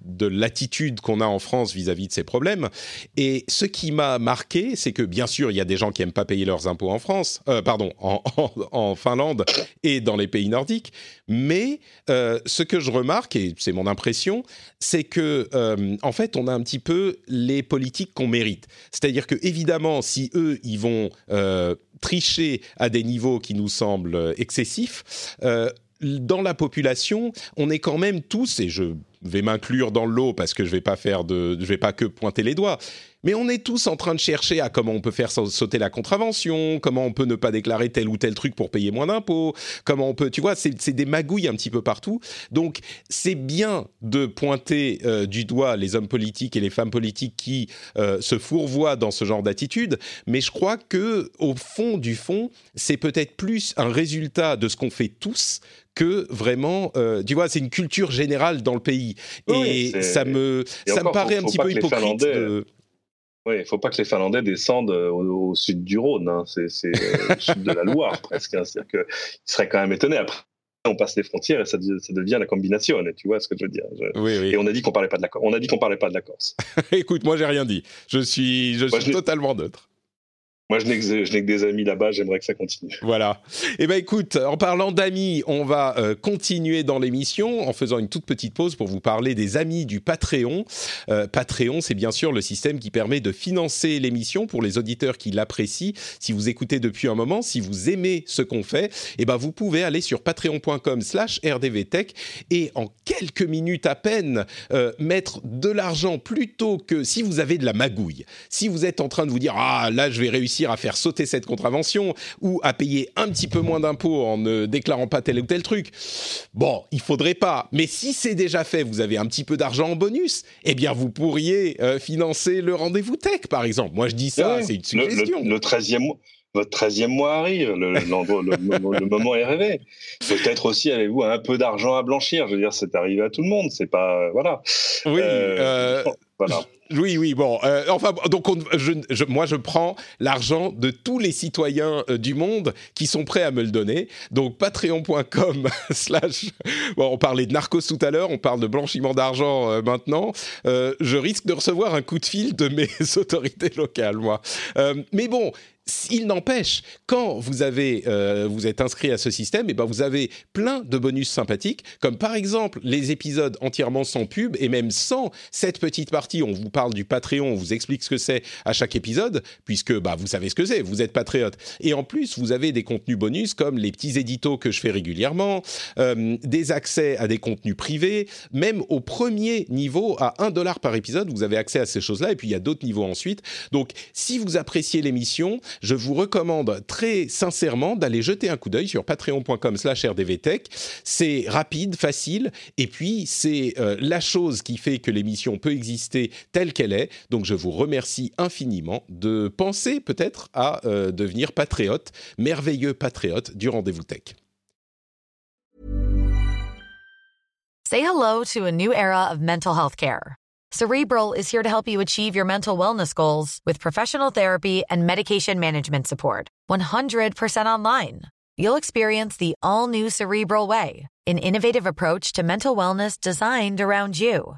de l'attitude qu'on a en France vis-à-vis de ces problèmes. Et ce qui m'a marqué, c'est que bien sûr, il y a des gens qui aiment pas payer leurs impôts en France, euh, pardon, en, Finlande et dans les pays nordiques. Mais euh, ce que je remarque, et c'est mon impression, c'est que euh, en fait, on a un petit peu les politiques qu'on mérite. C'est-à-dire que évidemment, si eux, ils vont tricher à des niveaux qui nous semblent excessifs dans la population, on est quand même tous, et je vais m'inclure dans le lot parce que je vais pas faire de, je vais pas que pointer les doigts. Mais on est tous en train de chercher à comment on peut faire sauter la contravention, comment on peut ne pas déclarer tel ou tel truc pour payer moins d'impôts, comment on peut, tu vois, c'est des magouilles un petit peu partout. Donc c'est bien de pointer euh, du doigt les hommes politiques et les femmes politiques qui euh, se fourvoient dans ce genre d'attitude, mais je crois que au fond du fond, c'est peut-être plus un résultat de ce qu'on fait tous que vraiment, euh, tu vois, c'est une culture générale dans le pays. et ça me, ça me paraît un petit peu hypocrite. De... Oui, il ne faut pas que les Finlandais descendent euh, au, sud du Rhône. Hein. C'est euh, le sud de la Loire presque. Hein. C'est-à-dire qu'ils seraient quand même étonnés. Après, on passe les frontières et ça, ça devient la combination. Tu vois ce que je veux dire oui, oui. Et on a dit qu'on parlait pas de la On a dit qu'on parlait pas de la Corse. Écoute, moi j'ai rien dit. Je suis, je suis totalement neutre. Moi, je n'ai que, des amis là-bas, j'aimerais que ça continue. Voilà. Eh bien, écoute, en parlant d'amis, on va euh, continuer dans l'émission en faisant une toute petite pause pour vous parler des amis du Patreon. Euh, Patreon, c'est bien sûr le système qui permet de financer l'émission pour les auditeurs qui l'apprécient. Si vous écoutez depuis un moment, si vous aimez ce qu'on fait, eh ben, vous pouvez aller sur patreon.com slash rdvtech et en quelques minutes à peine euh, mettre de l'argent plutôt que si vous avez de la magouille. Si vous êtes en train de vous dire, ah là, je vais réussir à faire sauter cette contravention ou à payer un petit peu moins d'impôts en ne déclarant pas tel ou tel truc. Bon, il faudrait pas. Mais si c'est déjà fait, vous avez un petit peu d'argent en bonus, eh bien vous pourriez euh, financer le rendez-vous tech, par exemple. Moi, je dis ça, c'est une suggestion. Le, 13e mois votre 13e mois arrive, le, le, moment est rêvé. Peut-être aussi avez-vous un peu d'argent à blanchir. Je veux dire, c'est arrivé à tout le monde. C'est pas voilà. Oui. Euh, euh voilà. Oui, oui, bon. Euh, enfin, donc, moi, je prends l'argent de tous les citoyens euh, du monde qui sont prêts à me le donner. Donc, patreon.com slash... Bon, on parlait de narcos tout à l'heure, on parle de blanchiment d'argent euh, maintenant. je risque de recevoir un coup de fil de mes autorités locales, moi. mais bon, il n'empêche, quand vous avez, vous êtes inscrit à ce système, et eh ben vous avez plein de bonus sympathiques, comme par exemple les épisodes entièrement sans pub et même sans cette petite partie. On vous parle du Patreon, on vous explique ce que c'est à chaque épisode, puisque bah, vous savez ce que c'est, vous êtes patriote. Et en plus, vous avez des contenus bonus comme les petits éditos que je fais régulièrement, euh, des accès à des contenus privés, même au premier niveau, à 1 dollar par épisode, vous avez accès à ces choses-là, et puis il y a d'autres niveaux ensuite. Donc, si vous appréciez l'émission, je vous recommande très sincèrement d'aller jeter un coup d'œil sur patreon.com slash rdvtech. C'est rapide, facile, et puis c'est euh, la chose qui fait que l'émission peut exister telle qu'elle est. Donc je vous remercie infiniment de penser peut-être à euh, devenir patriote, merveilleux patriote du rendez-vous tech. Say hello to a new era of mental health care. Cerebral is here to help you achieve your mental wellness goals with professional therapy and medication management support. 100% online. You'll experience the all new Cerebral Way, an innovative approach to mental wellness designed around you.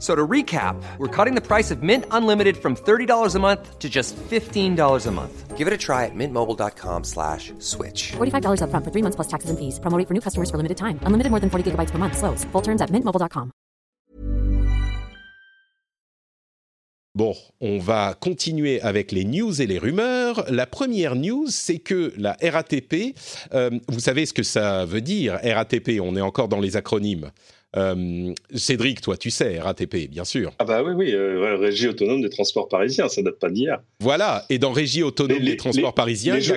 So to recap, we're cutting the price of Mint Unlimited from $30 a month to just $15 a month. Give it a try at mintmobile.com slash switch. $45 up front for three months plus taxes and fees. Promoting for new customers for limited time. Unlimited more than 40 gigabytes per month. Slows. Full terms at mintmobile.com. Bon, on va continuer avec les news et les rumeurs. La première news, c'est que la RATP, euh, vous savez ce que ça veut dire, RATP, on est encore dans les acronymes. Euh, Cédric, toi, tu sais, RATP, bien sûr. Ah bah oui, oui, euh, Régie autonome des transports parisiens, ça date pas d'hier. Voilà, et dans Régie autonome des transports parisiens, les, jours,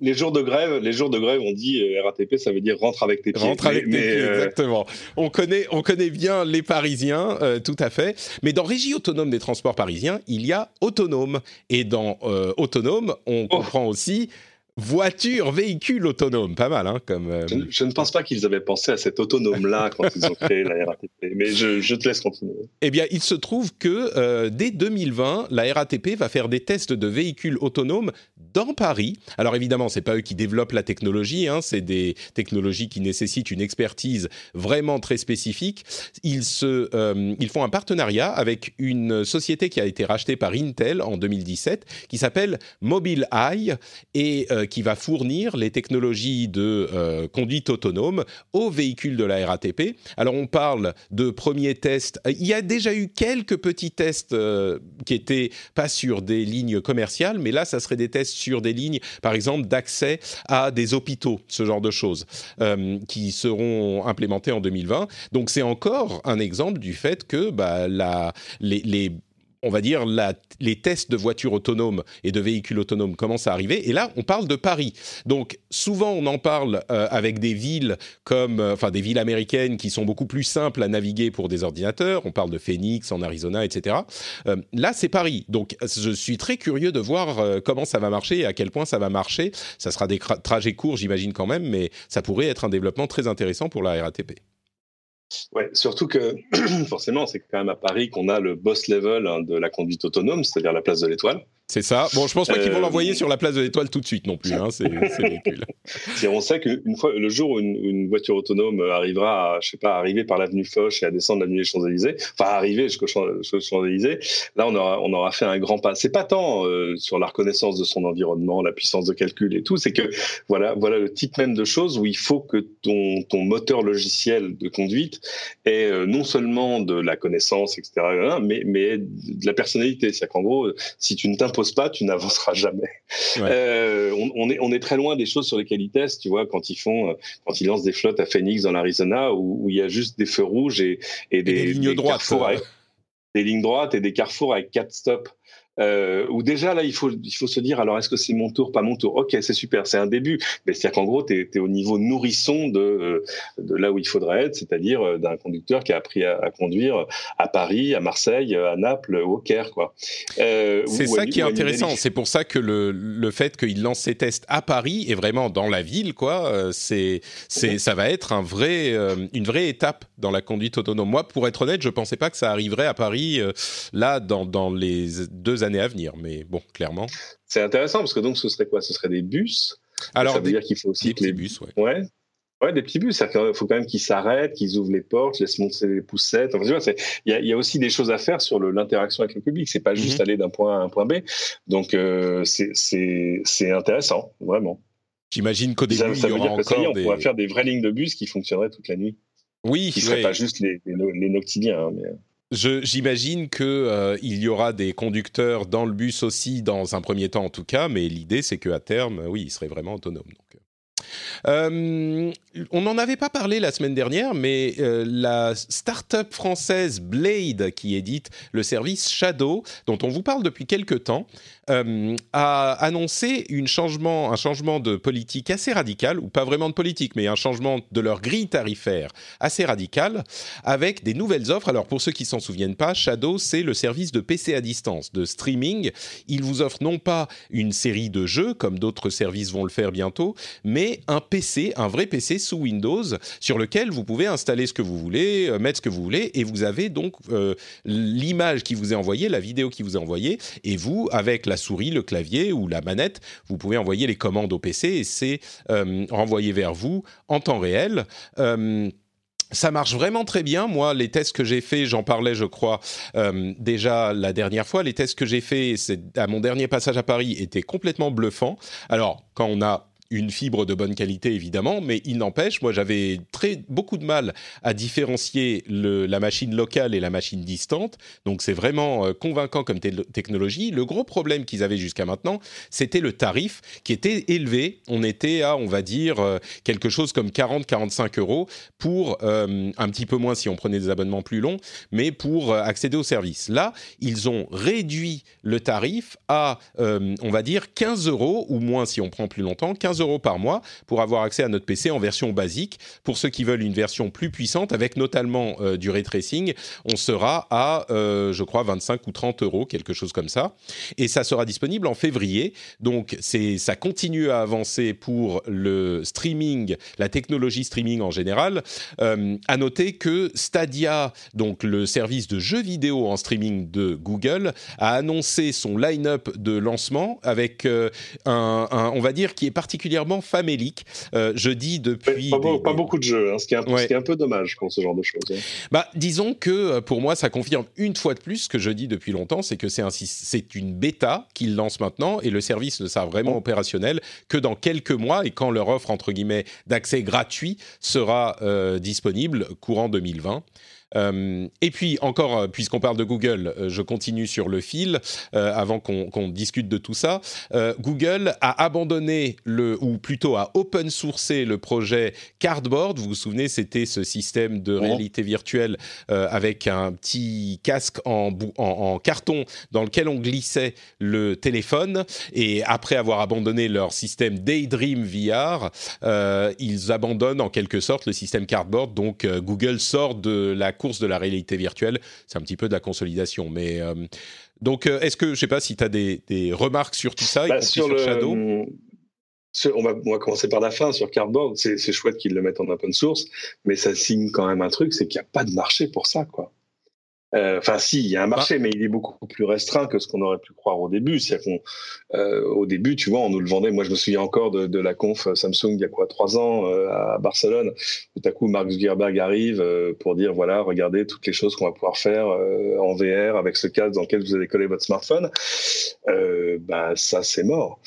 les, jours, de grève, les jours de grève, on dit euh, RATP, ça veut dire rentre avec tes pieds. Rentre avec tes pieds, exactement. On connaît, on connaît bien les Parisiens, tout à fait. Mais dans Régie autonome des transports parisiens, il y a autonome, et dans autonome, on oh. comprend aussi voiture, véhicule autonome, pas mal, hein, comme. Euh, je, ne pense pas qu'ils avaient pensé à cet autonome-là quand ils ont créé la RATP, mais je, te laisse continuer. Eh bien, il se trouve que euh, dès 2020, la RATP va faire des tests de véhicules autonomes dans Paris. Alors évidemment, c'est pas eux qui développent la technologie, hein, c'est des technologies qui nécessitent une expertise vraiment très spécifique. Ils se, euh, ils font un partenariat avec une société qui a été rachetée par Intel en 2017, qui s'appelle Mobileye et qui va fournir les technologies de conduite autonome aux véhicules de la RATP. Alors on parle de premiers tests. Il y a déjà eu quelques petits tests qui étaient pas sur des lignes commerciales, mais là, ça serait des tests sur des lignes, par exemple, d'accès à des hôpitaux, ce genre de choses, qui seront implémentées en 2020. Donc c'est encore un exemple du fait que bah, la, les, on va dire, les tests de voitures autonomes et de véhicules autonomes commencent à arriver. Et là, on parle de Paris. Donc, souvent, on en parle euh, avec des villes comme, euh, enfin, des villes américaines qui sont beaucoup plus simples à naviguer pour des ordinateurs. On parle de Phoenix en Arizona, etc. Euh, là, c'est Paris. Donc, je suis très curieux de voir comment ça va marcher et à quel point ça va marcher. Ça sera des trajets courts, j'imagine quand même, mais ça pourrait être un développement très intéressant pour la RATP. Ouais, surtout que forcément, c'est quand même à Paris qu'on a le boss level hein, de la conduite autonome, c'est-à-dire la place de l'Étoile. C'est ça. Bon, je pense pas qu'ils vont euh, l'envoyer sur la place de l'Étoile tout de suite non plus. Hein. C'est ridicule. on sait qu'une fois, le jour où une, voiture autonome arrivera, à, je sais pas, arriver par l'avenue Foch et à descendre l'avenue des Champs Élysées, enfin arriver jusqu'aux Champs Élysées, là on aura, on aura fait un grand pas. C'est pas tant euh, sur la reconnaissance de son environnement, la puissance de calcul et tout, c'est que voilà, voilà le type même de choses où il faut que ton, ton moteur logiciel de conduite ait euh, non seulement de la connaissance, etc., mais, mais de la personnalité. C'est-à-dire qu'en gros, si tu ne pas, tu n'avanceras jamais. Euh, on, est, on est très loin des choses sur lesquelles ils testent, tu vois, quand ils font, euh, quand ils lancent des flottes à Phoenix dans l'Arizona où, il y a juste des feux rouges et, et des, lignes droites, des lignes droites et des carrefours avec quatre stops euh, où déjà là il faut il faut se dire alors est-ce que c'est mon tour pas mon tour? Ok c'est super c'est un début. Mais c'est à dire qu'en gros tu es, au niveau nourrisson de euh, de là où il faudrait être c'est-à-dire euh, d'un conducteur qui a appris à, conduire à Paris à Marseille à Naples au Caire quoi. Euh, c'est ça qui est intéressant. C'est pour ça que le le fait qu'il lance ses tests à Paris est vraiment dans la ville quoi c'est c'est ça va être un vrai une vraie étape dans la conduite autonome. Moi pour être honnête je pensais pas que ça arriverait à Paris là dans dans les deux années années à venir. Mais bon, clairement. C'est intéressant parce que donc ce serait quoi? Ce serait des bus? Alors, ça veut dire qu'il faut aussi que les bus, ouais. ouais. Ouais, des petits bus. Il faut quand même qu'ils s'arrêtent, qu'ils ouvrent les portes, laissent monter les poussettes. Enfin, il y a, aussi des choses à faire sur l'interaction avec le public. C'est pas mhm. juste aller d'un point A à un point B. Donc, euh, c'est intéressant, vraiment. J'imagine qu'au début, ça, il y aura encore on pourrait faire des vraies lignes de bus qui fonctionneraient toute la nuit. Oui, qui ne seraient pas juste les, les, noctiliens. Hein, mais... J'imagine qu'il euh, y aura des conducteurs dans le bus aussi, dans un premier temps en tout cas, mais l'idée c'est qu'à terme, oui, il serait vraiment autonome. Donc. Euh, on n'en avait pas parlé la semaine dernière, mais euh, la start-up française Blade, qui édite le service Shadow, dont on vous parle depuis quelques temps, euh, a annoncé un changement de politique assez radical, ou pas vraiment de politique, mais un changement de leur grille tarifaire assez radical, avec des nouvelles offres. Alors pour ceux qui s'en souviennent pas, Shadow, c'est le service de PC à distance, de streaming. Il vous offre non pas une série de jeux, comme d'autres services vont le faire bientôt, mais un PC, un vrai PC sous Windows, sur lequel vous pouvez installer ce que vous voulez, euh, mettre ce que vous voulez, et vous avez donc euh, l'image qui vous est envoyée, la vidéo qui vous est envoyée, et vous, avec la souris, le clavier ou la manette, vous pouvez envoyer les commandes au PC et c'est euh, renvoyé vers vous en temps réel. Ça marche vraiment très bien. Moi, les tests que j'ai faits, j'en parlais, je crois, déjà la dernière fois. Les tests que j'ai faits à mon dernier passage à Paris étaient complètement bluffants. Alors, quand on a une fibre de bonne qualité évidemment, mais il n'empêche, moi j'avais très beaucoup de mal à différencier le, la machine locale et la machine distante, donc c'est vraiment euh, convaincant comme technologie. Le gros problème qu'ils avaient jusqu'à maintenant, c'était le tarif qui était élevé. On était à, on va dire, euh, quelque chose comme 40-45 euros pour euh, un petit peu moins si on prenait des abonnements plus longs, mais pour accéder au service. Là, ils ont réduit le tarif à, on va dire, 15 euros ou moins si on prend plus longtemps, 15 euros par mois pour avoir accès à notre PC en version basique. Pour ceux qui veulent une version plus puissante, avec notamment euh, du ray tracing, on sera à, euh, je crois, 25 ou 30 euros, quelque chose comme ça. Et ça sera disponible en février. Donc, ça continue à avancer pour le streaming, la technologie streaming en général. Euh, à noter que Stadia, donc le service de jeux vidéo en streaming de Google, a annoncé son line-up de lancement avec un, un, on va dire, qui est particulièrement particulièrement famélique. je dis depuis. Pas, beaucoup de jeux, hein, ce, qui est un, ce, qui est un, peu dommage pour ce genre de choses. Hein. Bah, disons que pour moi, ça confirme une fois de plus ce que je dis depuis longtemps, c'est que c'est c'est une bêta qu'ils lancent maintenant et le service ne sera vraiment oh. opérationnel que dans quelques mois et quand leur offre entre guillemets d'accès gratuit sera disponible courant 2020. Euh, et puis encore, euh, puisqu'on parle de Google, euh, je continue sur le fil avant qu'on discute de tout ça. Google a abandonné le, ou plutôt a open sourcé le projet Cardboard. Vous vous souvenez, c'était ce système de réalité virtuelle avec un petit casque en, en, carton dans lequel on glissait le téléphone. Et après avoir abandonné leur système Daydream VR, ils abandonnent en quelque sorte le système Cardboard. Donc Google sort de la course de la réalité virtuelle. C'est un petit peu de la consolidation. Mais euh, donc, euh, est-ce que je ne sais pas si tu as des, remarques sur tout ça, bah, sur, le, Shadow? on va, on va, commencer par la fin sur Cardboard. C'est chouette qu'ils le mettent en open source, mais ça signe quand même un truc, c'est qu'il n'y a pas de marché pour ça, quoi. Euh, enfin, si, il y a un marché, bah. mais il est beaucoup plus restreint que ce qu'on aurait pu croire au début. C'est qu'on, euh, au début, tu vois, on nous le vendait. Moi, je me souviens encore de, de la conf Samsung il y a quoi trois ans euh, à Barcelone. Tout à coup, Mark Zuckerberg arrive euh, pour dire voilà, regardez toutes les choses qu'on va pouvoir faire en VR avec ce casque dans lequel vous allez coller votre smartphone. bah, ça, c'est mort.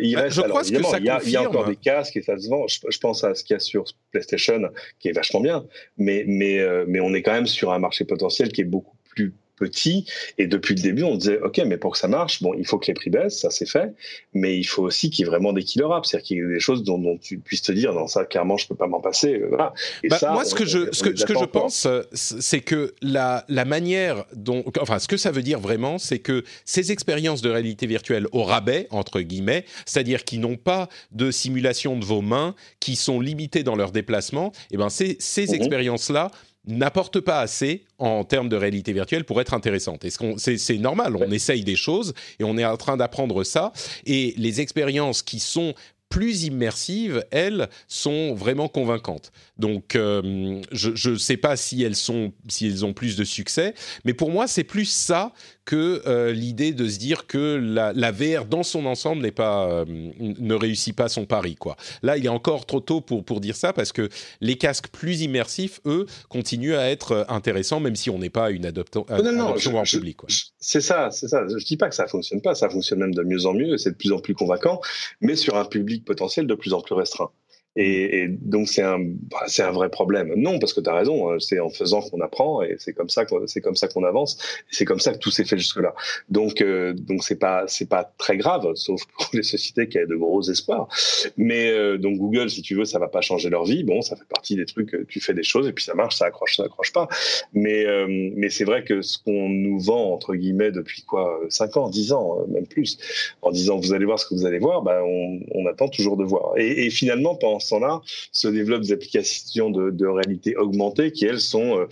il bah, reste, je alors, évidemment, il y, a, il y, a, encore des casques et ça se vend. Je, je pense à ce qu'il y a sur PlayStation, qui est vachement bien, mais mais mais on est quand même sur un marché potentiel qui est beaucoup plus petit. Et depuis le début, on disait, OK, mais pour que ça marche, bon, il faut que les prix baissent, ça c'est fait, mais il faut aussi qu'il y ait vraiment des killer apps, c'est-à-dire qu'il y ait des choses dont, tu puisses te dire, non, ça, clairement, je peux pas m'en passer. Euh, voilà. Bah, moi, ce que je, ce que, ce que je pense, c'est que la, la manière dont, enfin, ce que ça veut dire vraiment, c'est que ces expériences de réalité virtuelle au rabais, entre guillemets, c'est-à-dire qui n'ont pas de simulation de vos mains, qui sont limitées dans leur déplacement, et eh ben, ces, ces mhm. expériences-là, n'apporte pas assez en termes de réalité virtuelle pour être intéressante. C'est normal, on essaye des choses et on est en train d'apprendre ça. Et les expériences qui sont plus immersives, elles, sont vraiment convaincantes. Donc, euh, je ne sais pas si elles, sont, si elles ont plus de succès, mais pour moi, c'est plus ça que euh, l'idée de se dire que la, la VR dans son ensemble n'est pas, euh, ne réussit pas son pari. Quoi. Là, il est encore trop tôt pour, pour dire ça parce que les casques plus immersifs, eux, continuent à être intéressants, même si on n'est pas une adoption en public. C'est ça, c'est ça. Je dis pas que ça fonctionne pas, ça fonctionne même de mieux en mieux, c'est de plus en plus convaincant, mais sur un public potentiel de plus en plus restreint. Et, et, donc c'est un bah, c'est un vrai problème. Non, parce que tu as raison, hein, c'est en faisant qu'on apprend et c'est comme ça que c'est comme ça qu'on avance et c'est comme ça que tout s'est fait jusque là. Donc euh, donc c'est pas c'est pas très grave, sauf pour les sociétés qui avaient de gros espoirs. Mais euh, donc Google, si tu veux, ça va pas changer leur vie. Bon, ça fait partie des trucs. Euh, tu fais des choses et puis ça marche, ça accroche, ça accroche pas. Mais mais c'est vrai que ce qu'on nous vend entre guillemets depuis quoi, 5 ans, 10 ans, même plus, en disant vous allez voir ce que vous allez voir, ben on, on attend toujours de voir. Et, et finalement pendant temps-là, se développent des applications de, réalité augmentée qui, elles, sont euh,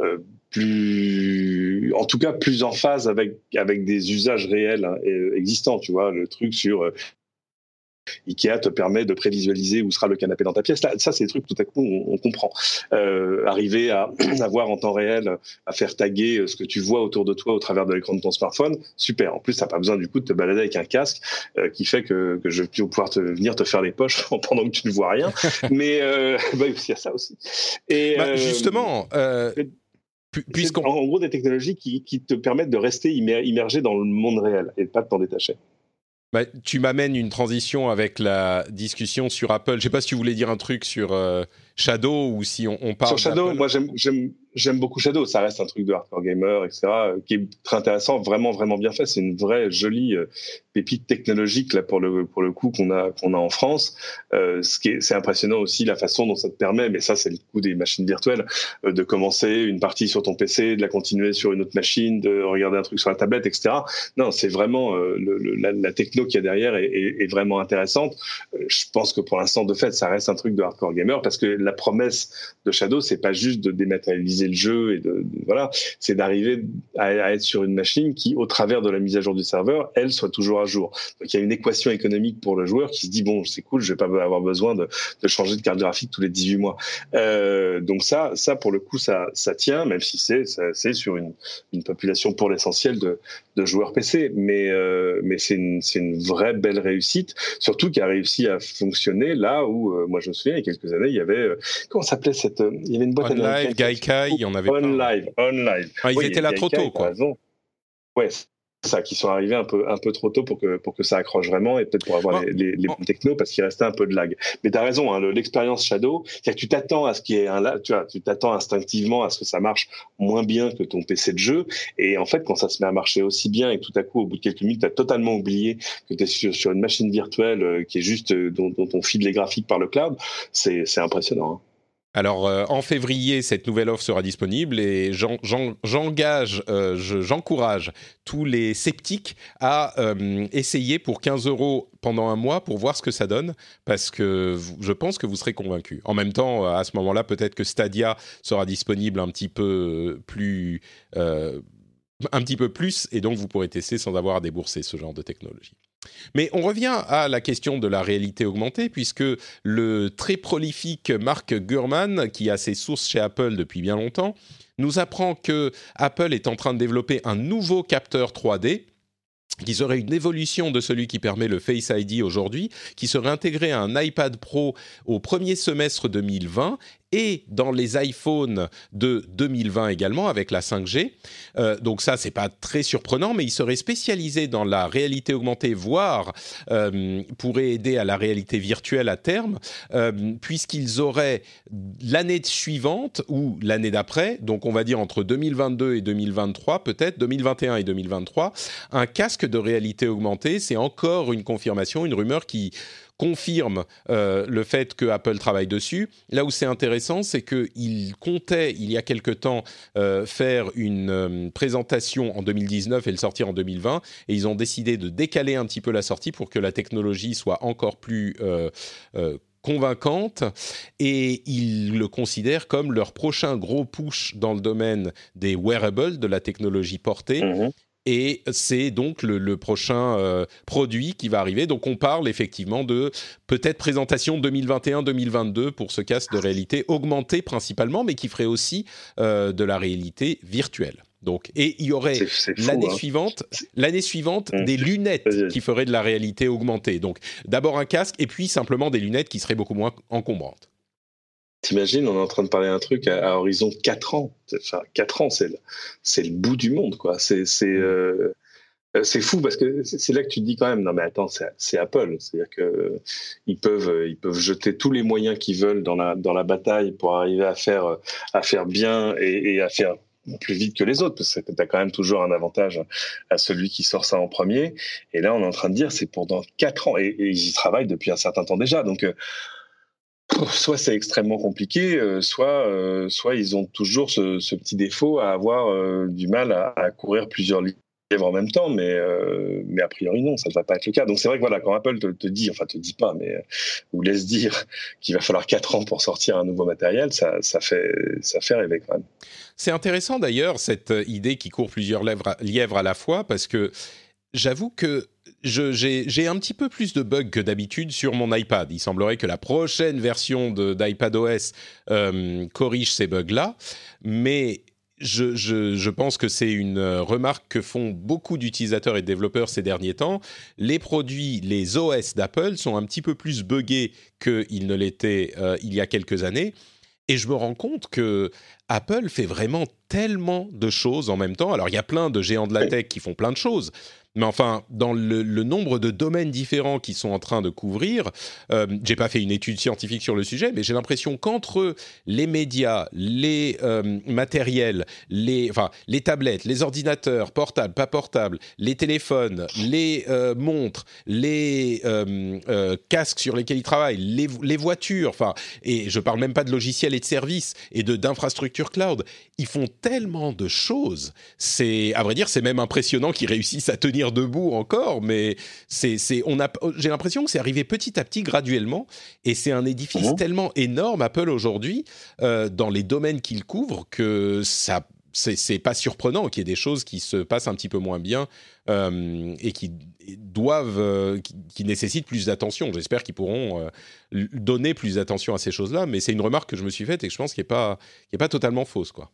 euh, plus, en tout cas, plus en phase avec, avec des usages réels hein, existants. Tu vois, le truc sur euh, Ikea te permet de prévisualiser où sera le canapé dans ta pièce. Là, ça, c'est des trucs tout à coup on, comprend. Euh, arriver à, avoir en temps réel, à faire taguer euh, ce que tu vois autour de toi au travers de l'écran de ton smartphone, super. En plus, t'as pas besoin du coup de te balader avec un casque euh, qui fait que, que je vais pouvoir te venir te faire les poches pendant que tu ne vois rien. Mais euh, bah, il y a ça aussi. Et bah, justement. Puisqu'on... En gros, des technologies qui, qui, te permettent de rester immergé dans le monde réel et de pas t'en détacher. Bah, tu m'amènes une transition avec la discussion sur Apple. Je ne sais pas si tu voulais dire un truc sur euh, Shadow ou si on, on parle. Sur Shadow, moi j'aime beaucoup Shadow. Ça reste un truc de hardcore gamer, etc., euh, qui est très intéressant, vraiment, vraiment bien fait. C'est une vraie jolie euh, pépite technologique là pour le pour le coup qu'on a qu'on a en France. Euh, ce qui est c'est impressionnant aussi la façon dont ça te permet, mais ça c'est le coup des machines virtuelles, euh, de commencer une partie sur ton PC, de la continuer sur une autre machine, de regarder un truc sur la tablette, etc. Non, c'est vraiment le, la, la, techno qu'il y a derrière est, est, est vraiment intéressante. je pense que pour l'instant, de fait, ça reste un truc de hardcore gamer parce que la promesse de Shadow, c'est pas juste de dématérialiser le jeu et de, voilà, c'est d'arriver à, être sur une machine qui, au travers de la mise à jour du serveur, elle soit toujours à jour. Donc il y a une équation économique pour le joueur qui se dit bon, c'est cool, je vais pas avoir besoin de, de changer de carte graphique tous les 18 mois. Euh, donc ça, ça pour le coup, ça, ça tient, même si c'est c'est sur une, une population pour l'essentiel de, de joueurs PC, mais euh, mais c'est une une vraie belle réussite, surtout qui a réussi à fonctionner là où euh, moi je me souviens il y a quelques années il y avait euh, comment s'appelait cette il y avait une boîte on live Gaikai il y en avait on live on live. Ah, ils étaient là trop tôt quoi. ouais ça, qui sont arrivés un peu, un peu trop tôt pour que, pour que ça accroche vraiment et peut-être pour avoir les, les, les bons technos parce qu'il restait un peu de lag. Mais tu as raison, hein, l'expérience Shadow, c'est que tu t'attends à ce qu'il y ait un tu vois, tu t'attends instinctivement à ce que ça marche moins bien que ton PC de jeu. Et en fait, quand ça se met à marcher aussi bien et tout à coup, au bout de quelques minutes, tu as totalement oublié que tu es sur, sur, une machine virtuelle euh, qui est juste, euh, dont, dont on file les graphiques par le cloud, c'est impressionnant. Hein. Alors euh, en février, cette nouvelle offre sera disponible et j'engage, euh, j'encourage tous les sceptiques à euh, essayer pour 15 euros pendant un mois pour voir ce que ça donne, parce que je pense que vous serez convaincus. En même temps, à ce moment-là, peut-être que Stadia sera disponible un petit peu plus, un petit peu plus, et donc vous pourrez tester sans avoir à débourser ce genre de technologie. Mais on revient à la question de la réalité augmentée, puisque le très prolifique Mark Gurman, qui a ses sources chez Apple depuis bien longtemps, nous apprend que Apple est en train de développer un nouveau capteur 3D qui serait une évolution de celui qui permet le Face ID aujourd'hui, qui serait intégré à un iPad Pro au premier semestre 2020 et dans les iPhones de 2020 également avec la 5G. Euh, donc ça, c'est pas très surprenant, mais il serait spécialisé dans la réalité augmentée, voire euh, pourrait aider à la réalité virtuelle à terme, euh, puisqu'ils auraient l'année suivante ou l'année d'après, donc on va dire entre 2022 et 2023, peut-être 2021 et 2023, un casque de réalité augmentée. C'est encore une confirmation, une rumeur qui confirme euh, le fait que Apple travaille dessus. Là où c'est intéressant, c'est qu'il comptait, il y a quelque temps, euh, faire une euh, présentation en 2019 et le sortir en 2020, et ils ont décidé de décaler un petit peu la sortie pour que la technologie soit encore plus convaincante et ils le considèrent comme leur prochain gros push dans le domaine des wearables, de la technologie portée. Mmh et c'est donc le, prochain euh, produit qui va arriver. Donc on parle effectivement de peut-être présentation 2021-2022 pour ce casque de réalité augmentée principalement, mais qui ferait aussi euh, de la réalité virtuelle. Donc, et il y aurait l'année hein. suivante, l'année suivante, mmh. des lunettes qui feraient de la réalité augmentée. Donc, d'abord un casque et puis simplement des lunettes qui seraient beaucoup moins encombrantes. T'imagines, on est en train de parler d'un truc à, horizon 4 ans. Enfin, 4 ans, c'est le, c'est le bout du monde, quoi. C'est, c'est, mm. euh, c'est fou parce que c'est là que tu te dis quand même, non mais attends, c'est Apple. C'est-à-dire que ils peuvent, ils peuvent jeter tous les moyens qu'ils veulent dans la, dans la bataille pour arriver à faire, à faire bien et, et à faire plus vite que les autres, parce que tu as quand même toujours un avantage à celui qui sort ça en premier. Et là, on est en train de dire, c'est pour dans 4 ans. Et, et, ils y travaillent depuis un certain temps déjà. Donc, euh, soit c'est extrêmement compliqué, euh, soit, euh, soit ils ont toujours ce, petit défaut à avoir euh, du mal à, courir plusieurs livres en même temps, mais, mais a priori non, ça ne va pas être le cas. Donc c'est vrai que voilà, quand Apple te, dit, enfin te dit pas, mais ou laisse dire qu'il va falloir 4 ans pour sortir un nouveau matériel, ça, fait, ça fait rêver quand même. C'est intéressant d'ailleurs cette idée qui court plusieurs lièvres à la fois, parce que j'avoue que j'ai un petit peu plus de bugs que d'habitude sur mon iPad. Il semblerait que la prochaine version d'iPadOS euh, corrige ces bugs-là, mais je, pense que c'est une remarque que font beaucoup d'utilisateurs et de développeurs ces derniers temps. Les produits, les OS d'Apple sont un petit peu plus buggés qu'ils ne l'étaient euh, il y a quelques années. Et je me rends compte que Apple fait vraiment tellement de choses en même temps. Alors, il y a plein de géants de la tech qui font plein de choses, mais enfin, dans le, nombre de domaines différents qu'ils sont en train de couvrir, euh, j'ai pas fait une étude scientifique sur le sujet, mais j'ai l'impression qu'entre les médias, les euh, matériels, les, enfin, les tablettes, les ordinateurs, portables, pas portables, les téléphones, les euh, montres, les euh, casques sur lesquels ils travaillent, les, les voitures, enfin, et je parle même pas de logiciels et de services et de d'infrastructures cloud, ils font tellement de choses. C'est, à vrai dire, c'est même impressionnant qu'ils réussissent à tenir tenir debout encore, mais c'est, on a, j'ai l'impression que c'est arrivé petit à petit, graduellement, et c'est un édifice mhm. tellement énorme, Apple aujourd'hui, euh, dans les domaines qu'il couvre, que ça c'est pas surprenant qu'il y ait des choses qui se passent un petit peu moins bien euh, et qui doivent, euh, qui, nécessitent plus d'attention. J'espère qu'ils pourront donner plus d'attention à ces choses-là, mais c'est une remarque que je me suis faite et que je pense qu'elle n'est pas, pas totalement fausse, quoi.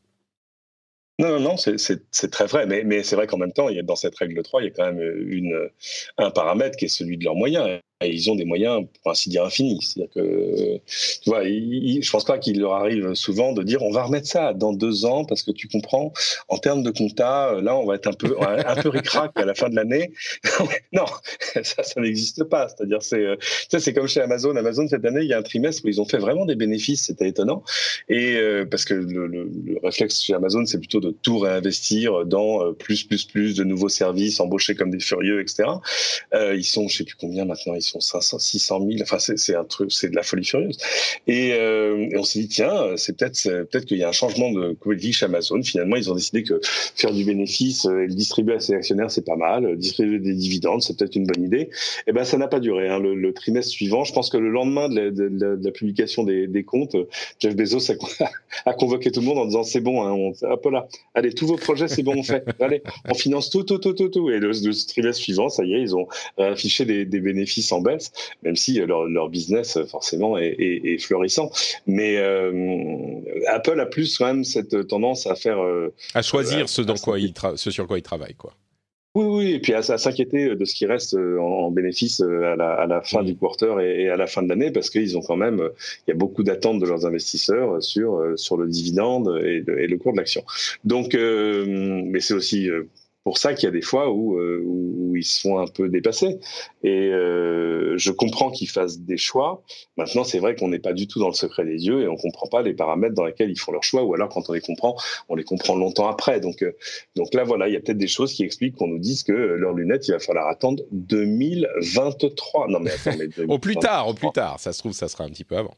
Non, non, non, c'est très vrai. Mais, c'est vrai qu'en même temps, il y a, dans cette règle 3, il y a quand même une, un paramètre qui est celui de leurs moyens ils ont des moyens, pour ainsi dire, infinis. C'est-à-dire que, tu vois, je pense pas qu'il leur arrive souvent de dire on va remettre ça dans deux ans parce que tu comprends, en termes de compta, là, on va être un peu, un peu ricrac à la fin de l'année. non, ça, ça n'existe pas. C'est-à-dire, c'est, c'est comme chez Amazon. Amazon, cette année, il y a un trimestre où ils ont fait vraiment des bénéfices. C'était étonnant. Et euh, parce que le, le, réflexe chez Amazon, c'est plutôt de tout réinvestir dans euh, plus, plus, plus de nouveaux services, embaucher comme des furieux, etc. Euh, ils sont, je sais plus combien maintenant, sont 500, 600 000. Enfin, c'est un truc, c'est de la folie furieuse. Et, euh, on s'est dit tiens, c'est peut-être peut-être qu'il y a un changement de politique chez Amazon. Finalement, ils ont décidé que faire du bénéfice et le distribuer à ses actionnaires, c'est pas mal. Distribuer des dividendes, c'est peut-être une bonne idée. Et eh ben, ça n'a pas duré. Hein. Le, trimestre suivant, je pense que le lendemain de la, publication des, comptes, Jeff Bezos a, convoqué tout le monde en disant c'est bon, hein, on, hop là, allez, tous vos projets, c'est bon, on fait. Allez, on finance tout, tout, tout, tout, tout. Et le, trimestre suivant, ça y est, ils ont affiché des, des bénéfices en même si leur, leur business forcément est, est, florissant. Mais euh, Apple a plus quand même cette tendance à faire euh, à choisir ce, dans quoi il ce sur quoi il travaille, quoi. Oui, oui, et puis à, s'inquiéter de ce qui reste euh, en, bénéfice à la, à la fin du quarter et, à la fin de l'année, parce qu'ils ont quand même, il y a beaucoup d'attentes de leurs investisseurs sur sur le dividende et, et le cours de l'action. Donc, mais c'est aussi pour ça qu'il y a des fois où, euh, où, ils se font un peu dépasser. Et euh, je comprends qu'ils fassent des choix. Maintenant, c'est vrai qu'on n'est pas du tout dans le secret des yeux et on comprend pas les paramètres dans lesquels ils font leurs choix. Ou alors, quand on les comprend, on les comprend longtemps après. Donc, euh, donc là, voilà, il y a peut-être des choses qui expliquent qu'on nous dise que leurs lunettes, il va falloir attendre 2023. Non, mais attends, mais au plus tard, au plus tard. Ça se trouve, ça sera un petit peu avant.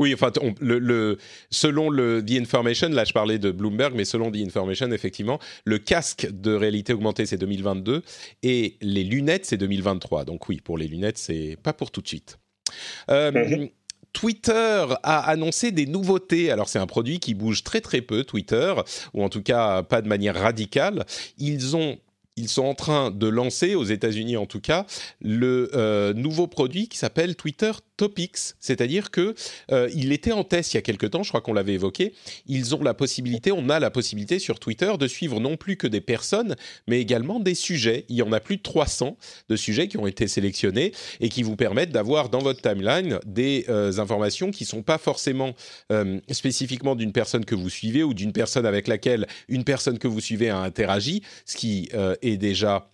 Oui, enfin, le, selon le The Information, là je parlais de Bloomberg, mais selon The Information, effectivement, le casque de réalité augmentée c'est 2022 et les lunettes c'est 2023. Donc oui, pour les lunettes, c'est pas pour tout de suite. Euh, mhm. Twitter a annoncé des nouveautés. Alors c'est un produit qui bouge très très peu, Twitter, ou en tout cas pas de manière radicale. Ils ont ils sont en train de lancer, aux États-Unis en tout cas, le euh, nouveau produit qui s'appelle Twitter Topics, c'est-à-dire que euh, il était en test il y a quelque temps, je crois qu'on l'avait évoqué. Ils ont la possibilité, on a la possibilité sur Twitter de suivre non plus que des personnes, mais également des sujets. Il y en a plus de 300 de sujets qui ont été sélectionnés et qui vous permettent d'avoir dans votre timeline des euh, informations qui sont pas forcément spécifiquement d'une personne que vous suivez ou d'une personne avec laquelle une personne que vous suivez a interagi, ce qui est déjà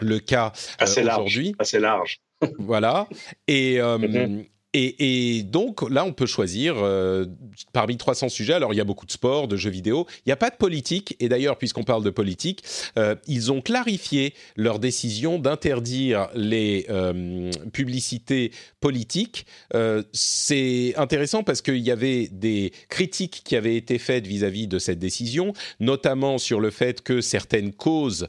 le cas aujourd'hui. Assez large voilà. Et, euh, mhm. Et, donc là, on peut choisir euh, parmi 300 sujets. Alors il y a beaucoup de sport, de jeux vidéo. Il n'y a pas de politique. Et d'ailleurs, puisqu'on parle de politique, euh, ils ont clarifié leur décision d'interdire les euh, publicités politiques. C'est intéressant parce qu'il y avait des critiques qui avaient été faites vis-à-vis de cette décision, notamment sur le fait que certaines causes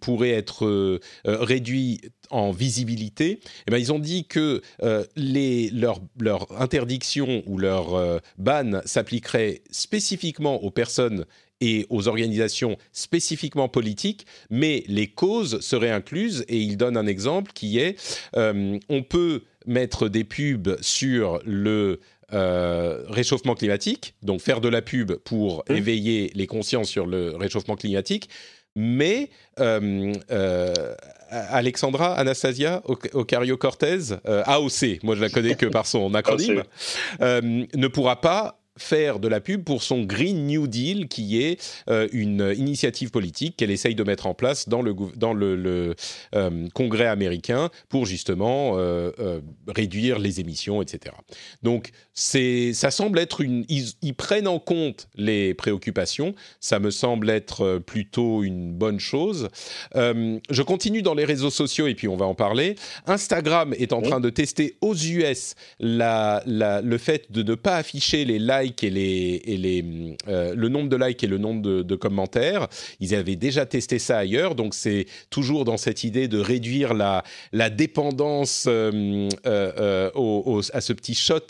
pourraient être réduites en visibilité, eh ben, ils ont dit que euh, les, leur, leur, interdiction ou leur euh, ban s'appliquerait spécifiquement aux personnes et aux organisations spécifiquement politiques, mais les causes seraient incluses. Et ils donnent un exemple qui est euh, on peut mettre des pubs sur le réchauffement climatique, donc faire de la pub pour mmh. éveiller les consciences sur le réchauffement climatique, mais Alexandra Anastasia Ocario-Cortez, euh, AOC, moi je la connais que par son acronyme, euh, ne pourra pas faire de la pub pour son Green New Deal, qui est euh, une initiative politique qu'elle essaye de mettre en place dans le, dans le, euh, Congrès américain pour justement euh, réduire les émissions, etc. Donc, ça semble être une... Ils, prennent en compte les préoccupations, ça me semble être plutôt une bonne chose. je continue dans les réseaux sociaux et puis on va en parler. Instagram est en train de tester aux US la, le fait de ne pas afficher les likes et les les le nombre de likes et le nombre de, commentaires. Ils avaient déjà testé ça ailleurs, donc c'est toujours dans cette idée de réduire la la dépendance au, à ce petit shot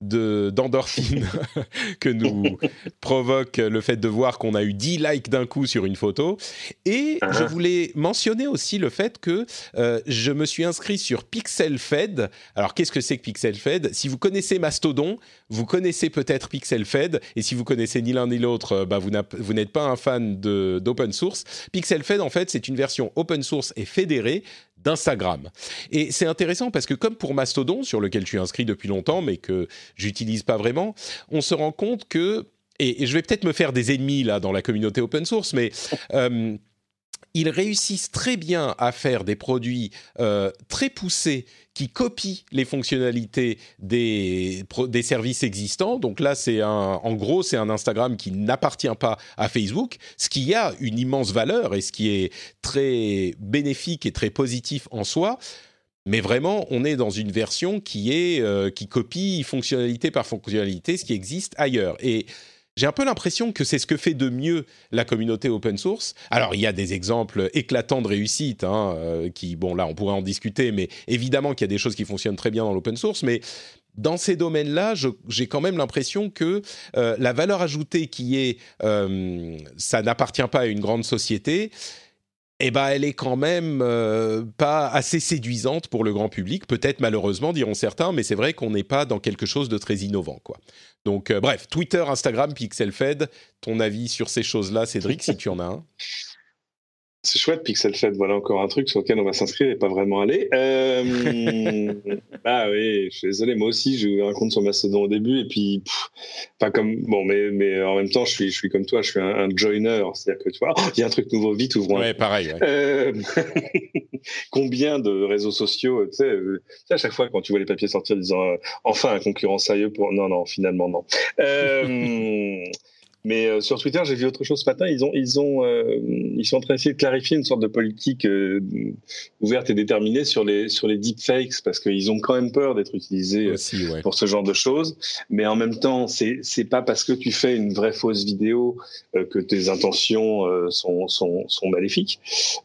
d'endorphine que nous provoque le fait de voir qu'on a eu 10 likes d'un coup sur une photo. Et je uh-huh. voulais mentionner aussi le fait que euh, je me suis inscrit sur PixelFed. Alors qu'est-ce que c'est que PixelFed? Si vous connaissez Mastodon, vous connaissez peut-être PixelFed. Et si vous connaissez ni l'un ni l'autre, euh, bah, vous n'êtes pas un fan d'open source. PixelFed, en fait, c'est une version open source et fédérée d'Instagram. Et c'est intéressant parce que comme pour Mastodon, sur lequel je suis inscrit depuis longtemps, mais que j'utilise pas vraiment, on se rend compte que, et, je vais peut-être me faire des ennemis là dans la communauté open source, mais euh, ils réussissent très bien à faire des produits euh, très poussés qui copient les fonctionnalités des, services existants. Donc là, c'est un, en gros, c'est un Instagram qui n'appartient pas à Facebook, ce qui a une immense valeur et ce qui est très bénéfique et très positif en soi. Mais vraiment, on est dans une version qui est euh, qui copie fonctionnalité par fonctionnalité ce qui existe ailleurs. Et j'ai un peu l'impression que c'est ce que fait de mieux la communauté open source. Alors, il y a des exemples éclatants de réussite, hein, euh, qui, bon, là, on pourrait en discuter, mais évidemment qu'il y a des choses qui fonctionnent très bien dans l'open source, mais dans ces domaines-là, j'ai quand même l'impression que euh, la valeur ajoutée qui est euh, ça n'appartient pas à une grande société, eh ben, elle est quand même pas assez séduisante pour le grand public. Peut-être malheureusement, diront certains, mais c'est vrai qu'on n'est pas dans quelque chose de très innovant, quoi. Donc, euh, bref, Twitter, Instagram, PixelFed, ton avis sur ces choses-là, Cédric, si tu en as un c'est chouette, Pixel Fed. Voilà encore un truc sur lequel on va s'inscrire et pas vraiment aller. Euh... bah oui, je suis désolé. Moi aussi, j'ai eu un compte sur Mastodon au début et puis, pas comme bon, mais mais en même temps, je suis je suis comme toi, je suis un, joiner. C'est-à-dire que tu vois, il y a un truc nouveau, vite ouvrons. Ouais, pareil. Euh... Combien de réseaux sociaux, tu sais, euh, à chaque fois quand tu vois les papiers sortir disant euh, enfin un concurrent sérieux pour non non finalement non. Mais euh, sur Twitter, j'ai vu autre chose ce matin. Ils ont, ils ont, euh, ils sont en train d'essayer de clarifier une sorte de politique euh, ouverte et déterminée sur les sur les deepfakes parce qu'ils ont quand même peur d'être utilisés pour ce genre de choses. Mais en même temps, c'est c'est pas parce que tu fais une vraie fausse vidéo que tes intentions sont, sont sont maléfiques.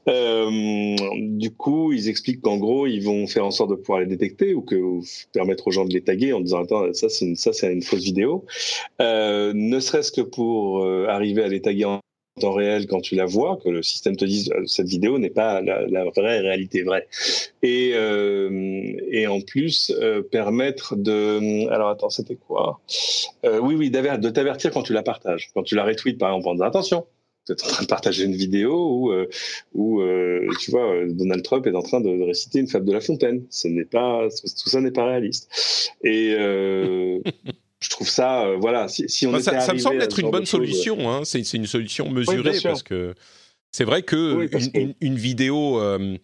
du coup, ils expliquent qu'en gros, ils vont faire en sorte de pouvoir les détecter ou que permettre aux gens de les taguer en disant attends ça c'est ça c'est une fausse vidéo. ne serait-ce que pour pour euh, arriver à les taguer en temps réel quand tu la vois, que le système te dise euh, cette vidéo n'est pas la, vraie réalité vraie. Et, euh, et en plus, permettre de... Alors attends, c'était quoi? Oui, oui, de t'avertir quand tu la partages. Quand tu la retweets, par exemple, en disant attention, tu es en train de partager une vidéo où, où tu vois, Donald Trump est en train de, réciter une fable de La Fontaine. Ce n'est pas, tout ça n'est pas réaliste. Et je trouve ça, euh, voilà, si, on ça, me semble être une bonne solution. Hein. C'est une solution mesurée parce que c'est vrai que, une, vidéo euh,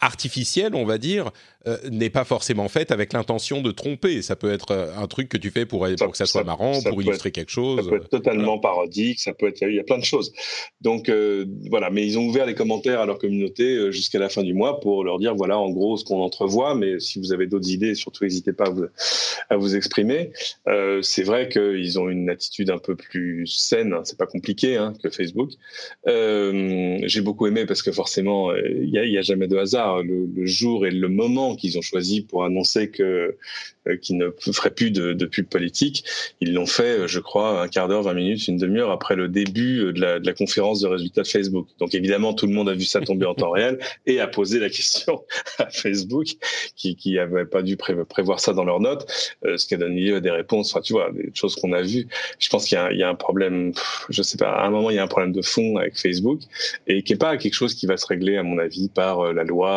artificielle, on va dire, euh, n'est pas forcément faite avec l'intention de tromper. Ça peut être euh, un truc que tu fais pour, pour que ça soit marrant, pour illustrer quelque chose. Ça peut être totalement parodique, ça peut être, il y a plein de choses. Donc euh, voilà, mais ils ont ouvert les commentaires à leur communauté jusqu'à la fin du mois pour leur dire voilà en gros ce qu'on entrevoit, mais si vous avez d'autres idées, surtout n'hésitez pas à vous, à vous exprimer. Euh, c'est vrai qu'ils ont une attitude un peu plus saine, hein, c'est pas compliqué hein, que Facebook. J'ai beaucoup aimé parce que forcément il n'y a, y a, jamais de hasard. Le, le jour et le moment qu'ils ont choisi pour annoncer que euh, qu'ils ne feraient plus de, pub politique. Ils l'ont fait, je crois, un quart d'heure, 20 minutes, une demi-heure après le début de la, de la, conférence de résultats de Facebook. Donc évidemment, tout le monde a vu ça tomber en temps réel et a posé la question à Facebook, qui qui avait pas dû prévoir ça dans leurs notes, euh, ce qui a donné lieu à des réponses. Tu vois, des choses qu'on a vues. Je pense qu'il y, a un problème. Je sais pas. À un moment, il y a un problème de fond avec Facebook et qui est pas quelque chose qui va se régler, à mon avis, par euh, la loi,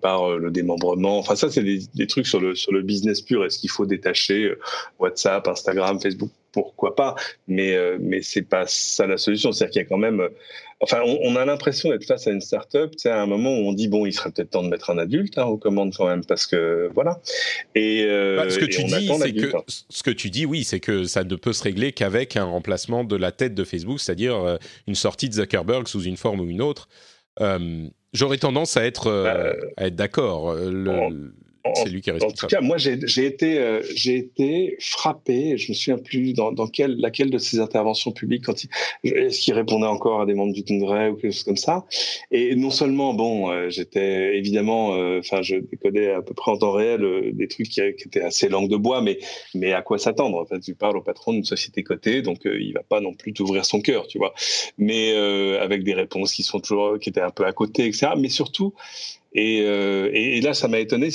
par le démembrement Enfin, ça, c'est des, des, trucs sur le, sur le business pur. Est-ce qu'il faut détacher euh, WhatsApp, Instagram, Facebook? Pourquoi pas? Mais, euh, mais c'est pas ça la solution. C'est-à-dire qu'il y a quand même. Euh, enfin, on, a l'impression d'être face à une start-up, tu sais, à un moment où on dit bon, il serait peut-être temps de mettre un adulte hein, aux commandes quand même, parce que voilà. Et, bah, ce que tu dis, c'est que hein. ce que tu dis, oui, c'est que ça ne peut se régler qu'avec un remplacement de la tête de Facebook, c'est-à-dire une sortie de Zuckerberg sous une forme ou une autre. J'aurais tendance à être, euh, bah, à être d'accord. Euh, c'est lui qui est responsable. En tout cas, moi, j'ai été, euh, j'ai été frappé. Je me souviens plus dans, dans quelle, laquelle de ses interventions publiques, quand il, est-ce qu'il répondait encore à des membres du Congrès ou quelque chose comme ça. Et non seulement, bon, euh, j'étais évidemment, euh, enfin, je décodais à peu près en temps réel des trucs qui, qui, étaient assez langue de bois, mais, mais à quoi s'attendre? En fait, tu parles au patron d'une société cotée, donc il va pas non plus t'ouvrir son cœur, tu vois. Mais avec des réponses qui sont toujours, qui étaient un peu à côté, etc. Mais surtout, et, et, et là, ça m'a étonné, que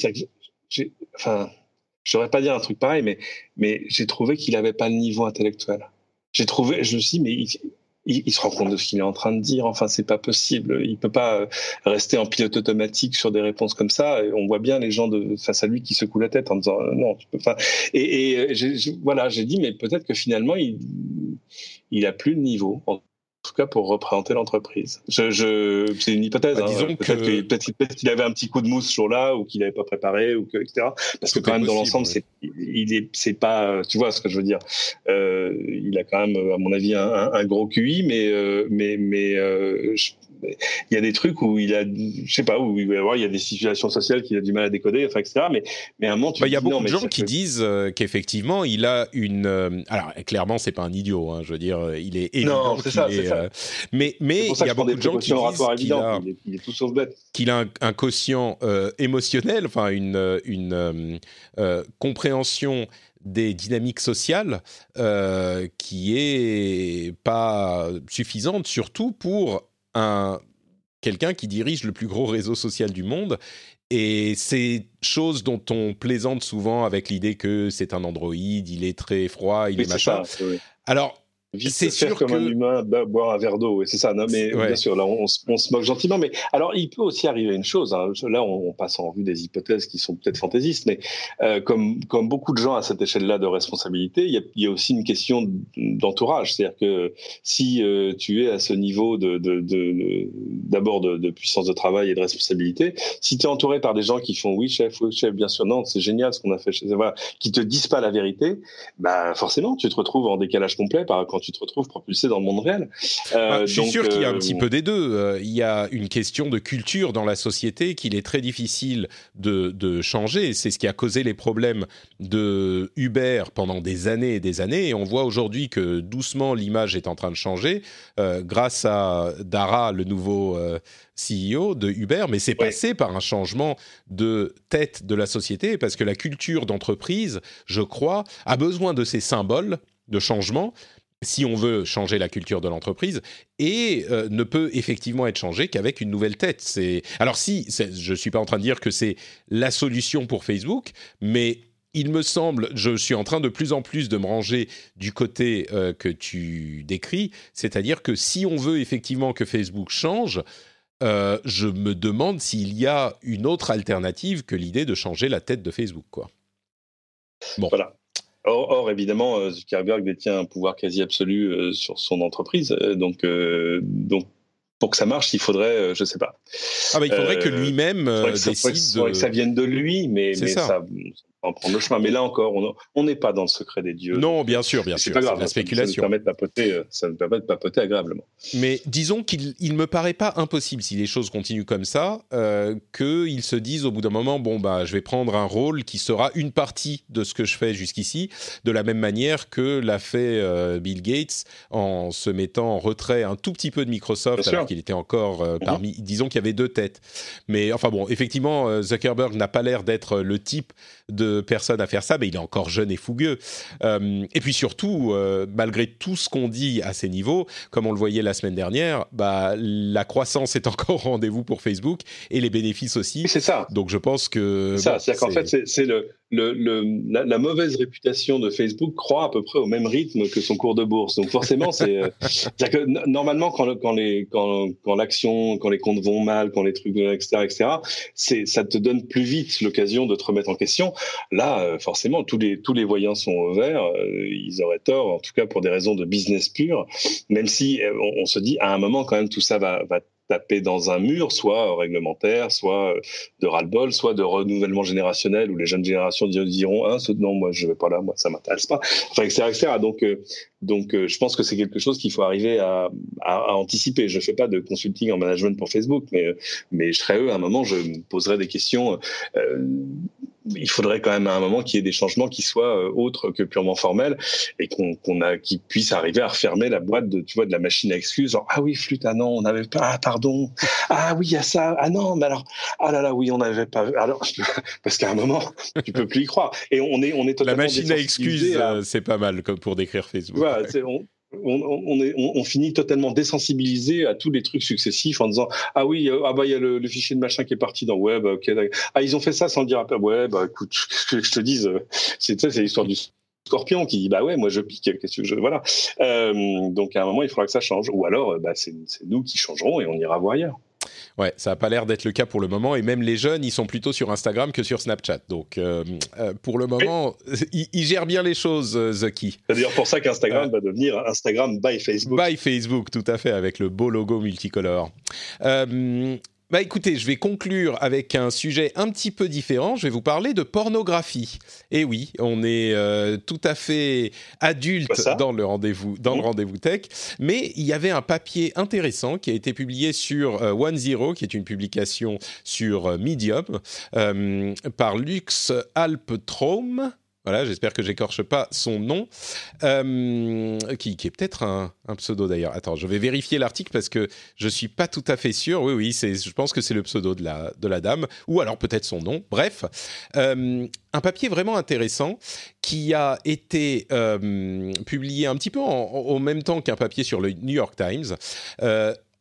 enfin, je saurais pas dire un truc pareil, mais, j'ai trouvé qu'il n'avait pas le niveau intellectuel. J'ai trouvé, je me suis dit, mais il, se rend compte de ce qu'il est en train de dire. Enfin, c'est pas possible. Il peut pas euh, rester en pilote automatique sur des réponses comme ça. on voit bien les gens de, face à lui qui secouent la tête en disant euh, non, tu peux. Et, et voilà, j'ai dit, mais peut-être que finalement, il, il a plus le niveau tout cas pour représenter l'entreprise. Je, je, c'est une hypothèse. Bah, hein. Peut-être qu'il avait un petit coup de mousse ce jour-là ou qu'il n'avait pas préparé ou que, etc. Parce que quand même dans l'ensemble, c'est il est c'est pas tu vois ce que je veux dire. Euh, il a quand même à mon avis un, un, gros QI, mais euh, mais mais euh, il y a des trucs où il a, je sais pas, où il, y a des situations sociales qu'il a du mal à décoder, enfin, etc. Mais, mais à un moment, tu bah, Il y a beaucoup de gens qui disent euh, qu'effectivement, il a une. Euh, alors, clairement, c'est pas un idiot, hein, je veux dire, il est évident. C'est ça. Euh, mais mais il y a beaucoup de gens qui disent qu'il a, il est, tout sauf bête. Qu'il a un, quotient émotionnel, enfin, une, une compréhension des dynamiques sociales euh, qui est pas suffisante, surtout pour un quelqu'un qui dirige le plus gros réseau social du monde. Et c'est chose dont on plaisante souvent avec l'idée que c'est un androïde, il est très froid, il est machin. Alors, c'est sûr comme un humain boire un verre d'eau, c'est ça. Non, mais bien sûr, là, on, se moque gentiment. Mais alors, il peut aussi arriver une chose. Hein. Là, on, passe en revue des hypothèses qui sont peut-être fantaisistes, mais euh, comme comme beaucoup de gens à cette échelle-là de responsabilité, il y a, y a aussi une question d'entourage. C'est-à-dire que si euh, tu es à ce niveau de d'abord de, de, de, puissance de travail et de responsabilité, si tu es entouré par des gens qui font oui chef, oui chef, bien sûr, non, c'est génial ce qu'on a fait, chez voilà, qui te disent pas la vérité, bah forcément, tu te retrouves en décalage complet par quand tu te retrouves propulsé dans le monde réel. Euh, ah, je suis sûr qu'il y a un euh, petit peu des deux. Euh, il y a une question de culture dans la société qu'il est très difficile de, de changer. C'est ce qui a causé les problèmes de Uber pendant des années et des années. Et on voit aujourd'hui que doucement l'image est en train de changer grâce à Dara, le nouveau CEO de Uber, mais c'est passé par un changement de tête de la société parce que la culture d'entreprise, je crois, a besoin de ces symboles de changement, si on veut changer la culture de l'entreprise et euh, ne peut effectivement être changé qu'avec une nouvelle tête. Alors si je suis pas en train de dire que c'est la solution pour Facebook, mais il me semble, je suis en train de plus en plus de me ranger du côté euh, que tu décris, c'est-à-dire que si on veut effectivement que Facebook change, euh, je me demande s'il y a une autre alternative que l'idée de changer la tête de Facebook. Bon. Voilà. Or, évidemment, euh, Zuckerberg détient un pouvoir quasi absolu euh, sur son entreprise. Euh, donc, donc, pour que ça marche, il faudrait, je sais pas. Ah bah, il faudrait que lui-même décide. Il faudrait que ça vienne de lui, mais, mais ça en prendre le chemin. Mais là encore, on n'est pas dans le secret des dieux. Non, bien sûr, bien sûr. C'est la spéculation. Ça nous, permet de papoter, euh, ça nous permet de papoter agréablement. Mais disons qu'il ne me paraît pas impossible, si les choses continuent comme ça, euh, qu'ils se disent au bout d'un moment, bon, bah, je vais prendre un rôle qui sera une partie de ce que je fais jusqu'ici, de la même manière que l'a fait euh, Bill Gates en se mettant en retrait un tout petit peu de Microsoft, alors qu'il était encore euh, mhm. parmi, disons qu'il y avait deux têtes. Mais enfin bon, effectivement, Zuckerberg n'a pas l'air d'être le type de personnes à faire ça, mais il est encore jeune et fougueux. Euh, et puis surtout, euh, malgré tout ce qu'on dit à ces niveaux, comme on le voyait la semaine dernière, bah, la croissance est encore au rendez-vous pour Facebook et les bénéfices aussi. C'est ça. Donc je pense que... C'est ça, c'est-à-dire qu'en fait, c'est le, le, la, mauvaise réputation de Facebook croît à peu près au même rythme que son cours de bourse. Donc forcément, c'est euh, que normalement quand, quand les quand, quand l'action, quand les comptes vont mal, quand les trucs etc etc, c'est ça te donne plus vite l'occasion de te remettre en question. Là, euh, forcément, tous les tous les voyants sont au vert. Euh, ils auraient tort, en tout cas pour des raisons de business pur. Même si on, on se dit à un moment quand même tout ça va va taper dans un mur, soit réglementaire, soit de ras-le-bol, soit de renouvellement générationnel où les jeunes générations diront ah, non moi je vais pas là, moi ça m'intéresse pas, enfin etc etc. Donc euh, donc euh, je pense que c'est quelque chose qu'il faut arriver à, à, anticiper. Je fais pas de consulting en management pour Facebook, mais mais je serais eux à un moment je me poserais des questions. Euh, il faudrait quand même à un moment qu'il y ait des changements qui soient euh, autres que purement formels et qu'on a qui puisse arriver à refermer la boîte de tu vois de la machine à excuses genre ah oui flûte ah non on n'avait pas ah, pardon ah oui il y a ça ah non mais alors ah là là oui on n'avait pas alors parce qu'à un moment tu peux plus y croire. Et on est on est totalement la machine à excuses euh, c'est pas mal comme pour décrire Facebook. Voilà, on, on, est, on, finit totalement désensibilisé à tous les trucs successifs en disant ah oui ah bah il y a le, fichier de machin qui est parti dans web ok ah ils ont fait ça sans le dire après. Ouais bah écoute que je te dise c'est c'est l'histoire du scorpion qui dit bah ouais moi je pique qu'est-ce que je voilà. Euh, donc à un moment il faudra que ça change. Ou alors bah, c'est nous qui changerons et on ira voir ailleurs Ouais, ça n'a pas l'air d'être le cas pour le moment. Et même les jeunes, ils sont plutôt sur Instagram que sur Snapchat. Donc, euh, euh, pour le moment, ils, gèrent bien les choses, euh, Zucky. C'est d'ailleurs pour ça qu'Instagram va devenir Instagram by Facebook. By Facebook, tout à fait, avec le beau logo multicolore. Bah écoutez, je vais conclure avec un sujet un petit peu différent. Je vais vous parler de pornographie. Et oui, on est euh, tout à fait adulte dans le rendez-vous dans le rendez-vous tech, mais il y avait un papier intéressant qui a été publié sur euh, One Zero, qui est une publication sur euh, Medium par Lux Alptrom voilà, j'espère que j'écorche pas son nom, euh, qui, est peut-être un, pseudo d'ailleurs. Attends, je vais vérifier l'article parce que je suis pas tout à fait sûr. Oui, oui, je pense que c'est le pseudo de la, de la dame, ou alors peut-être son nom. Bref, euh, un papier vraiment intéressant qui a été euh, publié un petit peu en, même temps qu'un papier sur le New York Times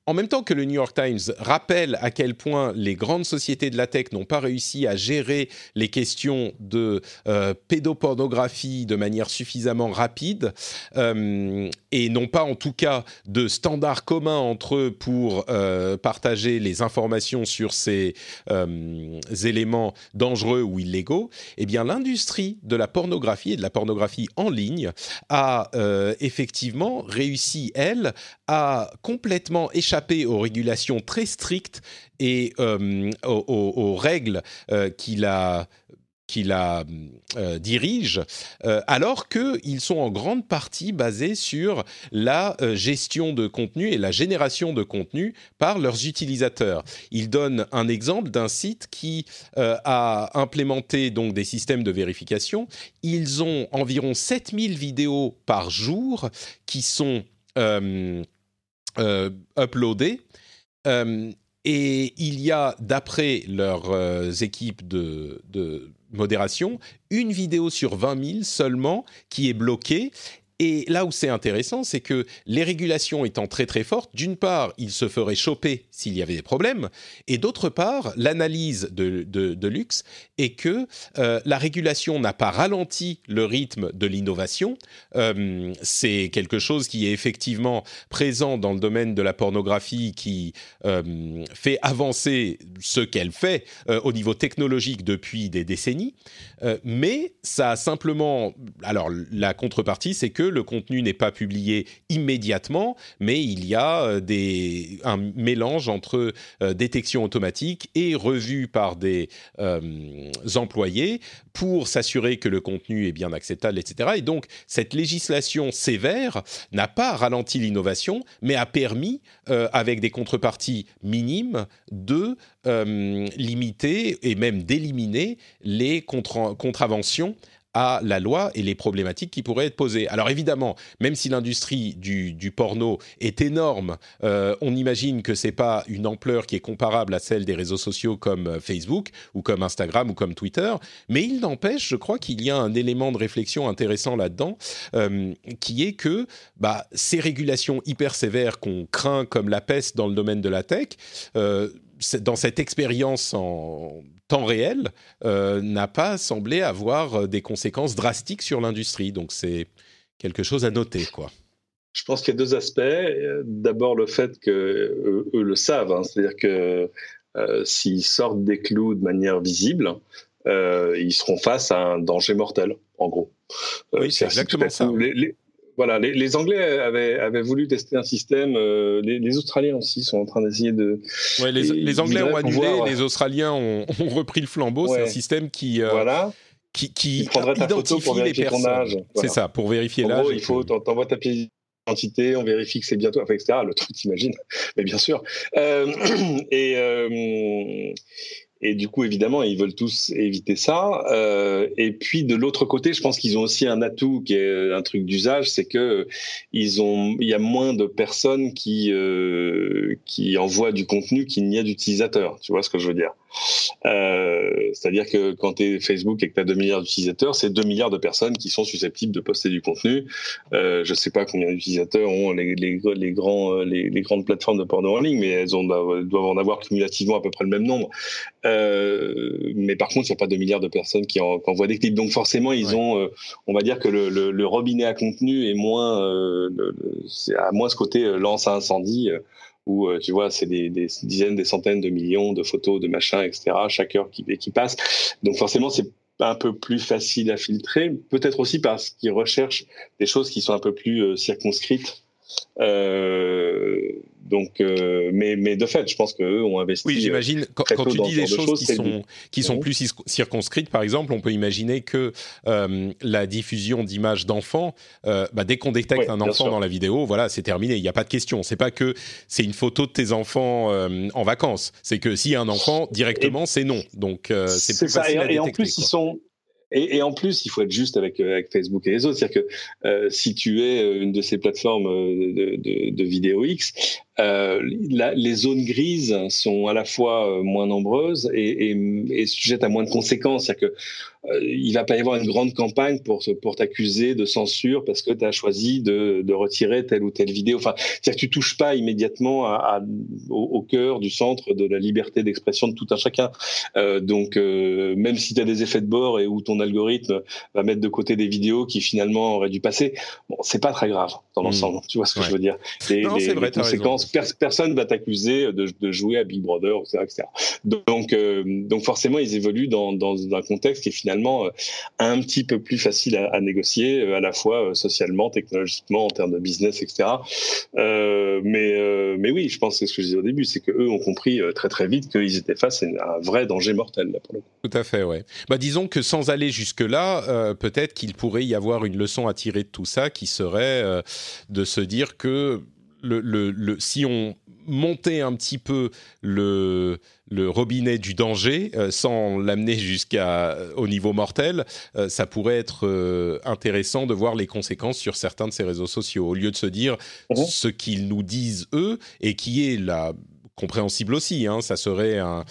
en même temps que le New York Times rappelle à quel point les grandes sociétés de la tech n'ont pas réussi à gérer les questions de euh, pédopornographie de manière suffisamment rapide euh, et n'ont pas en tout cas de standards communs entre eux pour euh, partager les informations sur ces éléments dangereux ou illégaux, eh bien l'industrie de la pornographie et de la pornographie en ligne a effectivement réussi, elle, à complètement échapper aux régulations très strictes et euh, aux, règles euh, qui la euh, dirige, alors qu'ils sont en grande partie basés sur la gestion de contenu et la génération de contenu par leurs utilisateurs. Il donne un exemple d'un site qui a implémenté donc des systèmes de vérification. Ils ont environ 7000 vidéos par jour qui sont euh, uploadé. Euh, et il y a, d'après leurs euh, équipes de, de, modération, une vidéo sur 20 000 seulement qui est bloquée. Et là où c'est intéressant, c'est que les régulations étant très très fortes, d'une part, il se ferait choper s'il y avait des problèmes, et d'autre part, l'analyse de, de, Lux est que euh, la régulation n'a pas ralenti le rythme de l'innovation. Euh, c'est quelque chose qui est effectivement présent dans le domaine de la pornographie, qui euh, fait avancer ce qu'elle fait au niveau technologique depuis des décennies, mais ça a simplement... Alors la contrepartie, c'est que le contenu n'est pas publié immédiatement, mais il y a euh, un mélange entre euh, détection automatique et revue par des euh, employés pour s'assurer que le contenu est bien acceptable, etc. Et donc, cette législation sévère n'a pas ralenti l'innovation, mais a permis, avec des contreparties minimes, de limiter et même d'éliminer les contraventions à la loi et les problématiques qui pourraient être posées. Alors évidemment, même si l'industrie du, porno est énorme, euh, on imagine que c'est pas une ampleur qui est comparable à celle des réseaux sociaux comme euh, Facebook ou comme Instagram ou comme Twitter, mais il n'empêche, je crois qu'il y a un élément de réflexion intéressant là-dedans, euh, qui est que bah, ces régulations hyper sévères qu'on craint comme la peste dans le domaine de la tech, dans cette expérience en temps réel, euh, n'a pas semblé avoir euh, des conséquences drastiques sur l'industrie. Donc c'est quelque chose à noter, quoi. Je pense qu'il y a deux aspects. D'abord le fait que eux, le savent, hein. c'est-à-dire que euh, s'ils sortent des clous de manière visible, ils seront face à un danger mortel, en gros. oui, c'est exactement ça. Voilà, les, Anglais avaient, voulu tester un système. Euh, les, Australiens aussi sont en train d'essayer de. Ouais, les, Anglais ont annulé, les Australiens ont, repris le flambeau. C'est un système qui. Euh, voilà. Qui, qui, identifie les personnes. C'est ça, pour vérifier l'âge. il faut, t'envoies ta pièce d'identité, on vérifie que c'est bien toi, etc. Le truc, t'imagines Mais bien sûr. Euh, et et du coup, évidemment, ils veulent tous éviter ça. Euh, et puis de l'autre côté, je pense qu'ils ont aussi un atout qui est un truc d'usage, c'est que ils ont, il y a moins de personnes qui euh, qui envoient du contenu qu'il n'y a d'utilisateurs. Tu vois ce que je veux dire? Euh, C'est-à-dire que quand tu es Facebook et que tu as 2 milliards d'utilisateurs, c'est 2 milliards de personnes qui sont susceptibles de poster du contenu. Euh, je sais pas combien d'utilisateurs ont les, les, les grands les, les, grandes plateformes de porno en ligne, mais elles ont, doivent en avoir cumulativement à peu près le même nombre. Euh, mais par contre, il n'y a pas 2 milliards de personnes qui, en, envoient des clips. Donc forcément, ils ont, euh, on va dire que le, le, le, robinet à contenu est moins, euh, c'est à moins ce côté euh, lance à incendie où tu vois, c'est des, dizaines, des centaines de millions de photos, de machins, etc. chaque heure qui, qui passe. Donc forcément, c'est un peu plus facile à filtrer. Peut-être aussi parce qu'ils recherchent des choses qui sont un peu plus circonscrites. Euh, donc, euh, mais, mais de fait, je pense qu'eux ont investi. Oui, j'imagine. Quand, quand tu dis des choses, qui sont, qui sont plus circonscrites, par exemple, on peut imaginer que euh, la diffusion d'images d'enfants, euh, bah, dès qu'on détecte un enfant dans la vidéo, voilà, c'est terminé. Il n'y a pas de question. C'est pas que c'est une photo de tes enfants euh, en vacances. C'est que s'il y a un enfant, directement, c'est non. Donc, euh, c'est plus facile et, à détecter. Et en plus, quoi. ils sont et, et, en plus, il faut être juste avec, euh, avec Facebook et les autres. C'est-à-dire que euh, si tu es euh, une de ces plateformes de, de, de vidéo X, euh, la, les zones grises sont à la fois moins nombreuses et, et, et sujettes à moins de conséquences. C'est-à-dire que euh, il va pas y avoir une grande campagne pour pour t'accuser de censure parce que tu as choisi de, de, retirer telle ou telle vidéo. Enfin, c'est-à-dire que tu touches pas immédiatement à, à, au, au, cœur du centre de la liberté d'expression de tout un chacun. Euh, donc, euh, même si tu as des effets de bord et où ton algorithme va mettre de côté des vidéos qui finalement auraient dû passer, bon, c'est pas très grave dans l'ensemble. Mmh. Tu vois ce que ouais. je veux dire? Les, non, les, vrai, les conséquences, personne va t'accuser de, jouer à Big Brother, etc. etc. Donc, euh, donc forcément, ils évoluent dans, un contexte qui est finalement euh, un petit peu plus facile à, négocier, euh, à la fois socialement, technologiquement, en termes de business, etc. Mais, mais oui, je pense que ce que je disais au début, c'est qu'eux ont compris très très vite qu'ils étaient face à un vrai danger mortel. Là. Tout à fait, ouais. Bah, disons que sans aller jusque-là, peut-être qu'il pourrait y avoir une leçon à tirer de tout ça qui serait de se dire que le, le, le, si on montait un petit peu le, le robinet du danger euh, sans l'amener jusqu'à euh, au niveau mortel, euh, ça pourrait être euh, intéressant de voir les conséquences sur certains de ces réseaux sociaux au lieu de se dire mmh. ce qu'ils nous disent eux et qui est la compréhensible aussi. Hein, ça serait un,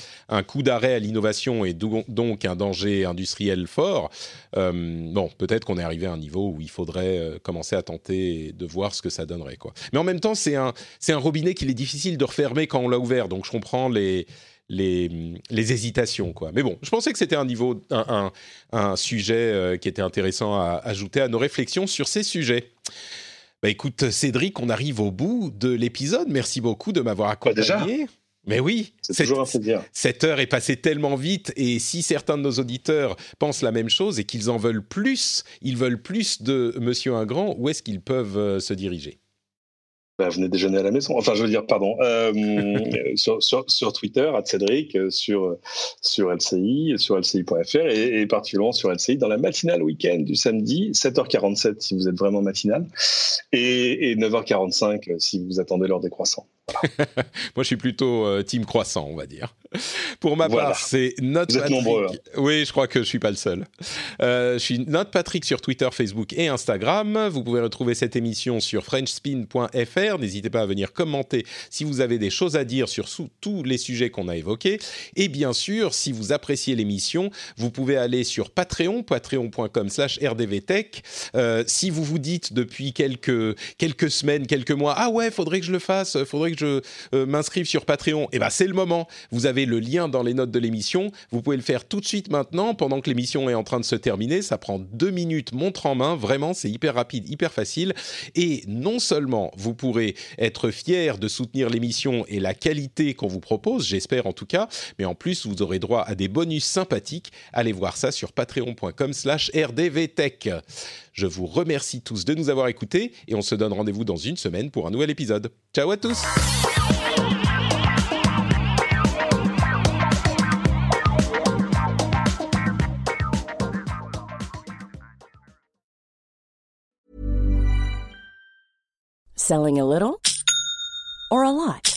coup d'arrêt à l'innovation et donc un danger industriel fort. Euh, bon, peut-être qu'on est arrivé à un niveau où il faudrait euh, commencer à tenter de voir ce que ça donnerait. Quoi. Mais en même temps, c'est un, robinet qu'il est difficile de refermer quand on l'a ouvert. Donc je comprends les, hésitations. Quoi. Mais bon, je pensais que c'était un sujet euh, qui était intéressant à ajouter à nos réflexions sur ces sujets. Bah écoute, Cédric, on arrive au bout de l'épisode. Merci beaucoup de m'avoir accompagné. Bah déjà mais oui, plaisir. Cette heure est passée tellement vite et si certains de nos auditeurs pensent la même chose et qu'ils en veulent plus, ils veulent plus de Monsieur Ingrand, où est-ce qu'ils peuvent euh, se diriger? Bah, venez déjeuner à la maison. Enfin, je veux dire, pardon, euh, sur, sur, sur, Twitter, à Cédric, sur, sur LCI, sur LCI.fr et, et, particulièrement sur LCI dans la matinale week-end du samedi, 7h47 si vous êtes vraiment matinal et, et 9h45 si vous attendez l'heure des croissants. Moi, je suis plutôt euh, team croissant, on va dire. Pour ma voilà. part, c'est Note Vous êtes Patrick. nombreux. Hein. Oui, je crois que je suis pas le seul. Euh, je suis Note Patrick sur Twitter, Facebook et Instagram. Vous pouvez retrouver cette émission sur frenchspin.fr. N'hésitez pas à venir commenter si vous avez des choses à dire sur tous les sujets qu'on a évoqués. Et bien sûr, si vous appréciez l'émission, vous pouvez aller sur Patreon, patreon.com slash rdvtech. Euh, si vous vous dites depuis quelques, quelques semaines, quelques mois, ah ouais, faudrait que je le fasse, faudrait que je euh, m'inscrive sur Patreon, eh ben c'est le moment. Vous avez le lien dans les notes de l'émission. Vous pouvez le faire tout de suite maintenant, pendant que l'émission est en train de se terminer. Ça prend deux minutes, montre en main. Vraiment, c'est hyper rapide, hyper facile. Et non seulement vous pourrez être fier de soutenir l'émission et la qualité qu'on vous propose, j'espère en tout cas, mais en plus, vous aurez droit à des bonus sympathiques. Allez voir ça sur patreon.com slash rdvtech. Je vous remercie tous de nous avoir écoutés et on se donne rendez-vous dans une semaine pour un nouvel épisode. Ciao à tous Selling a little or a lot?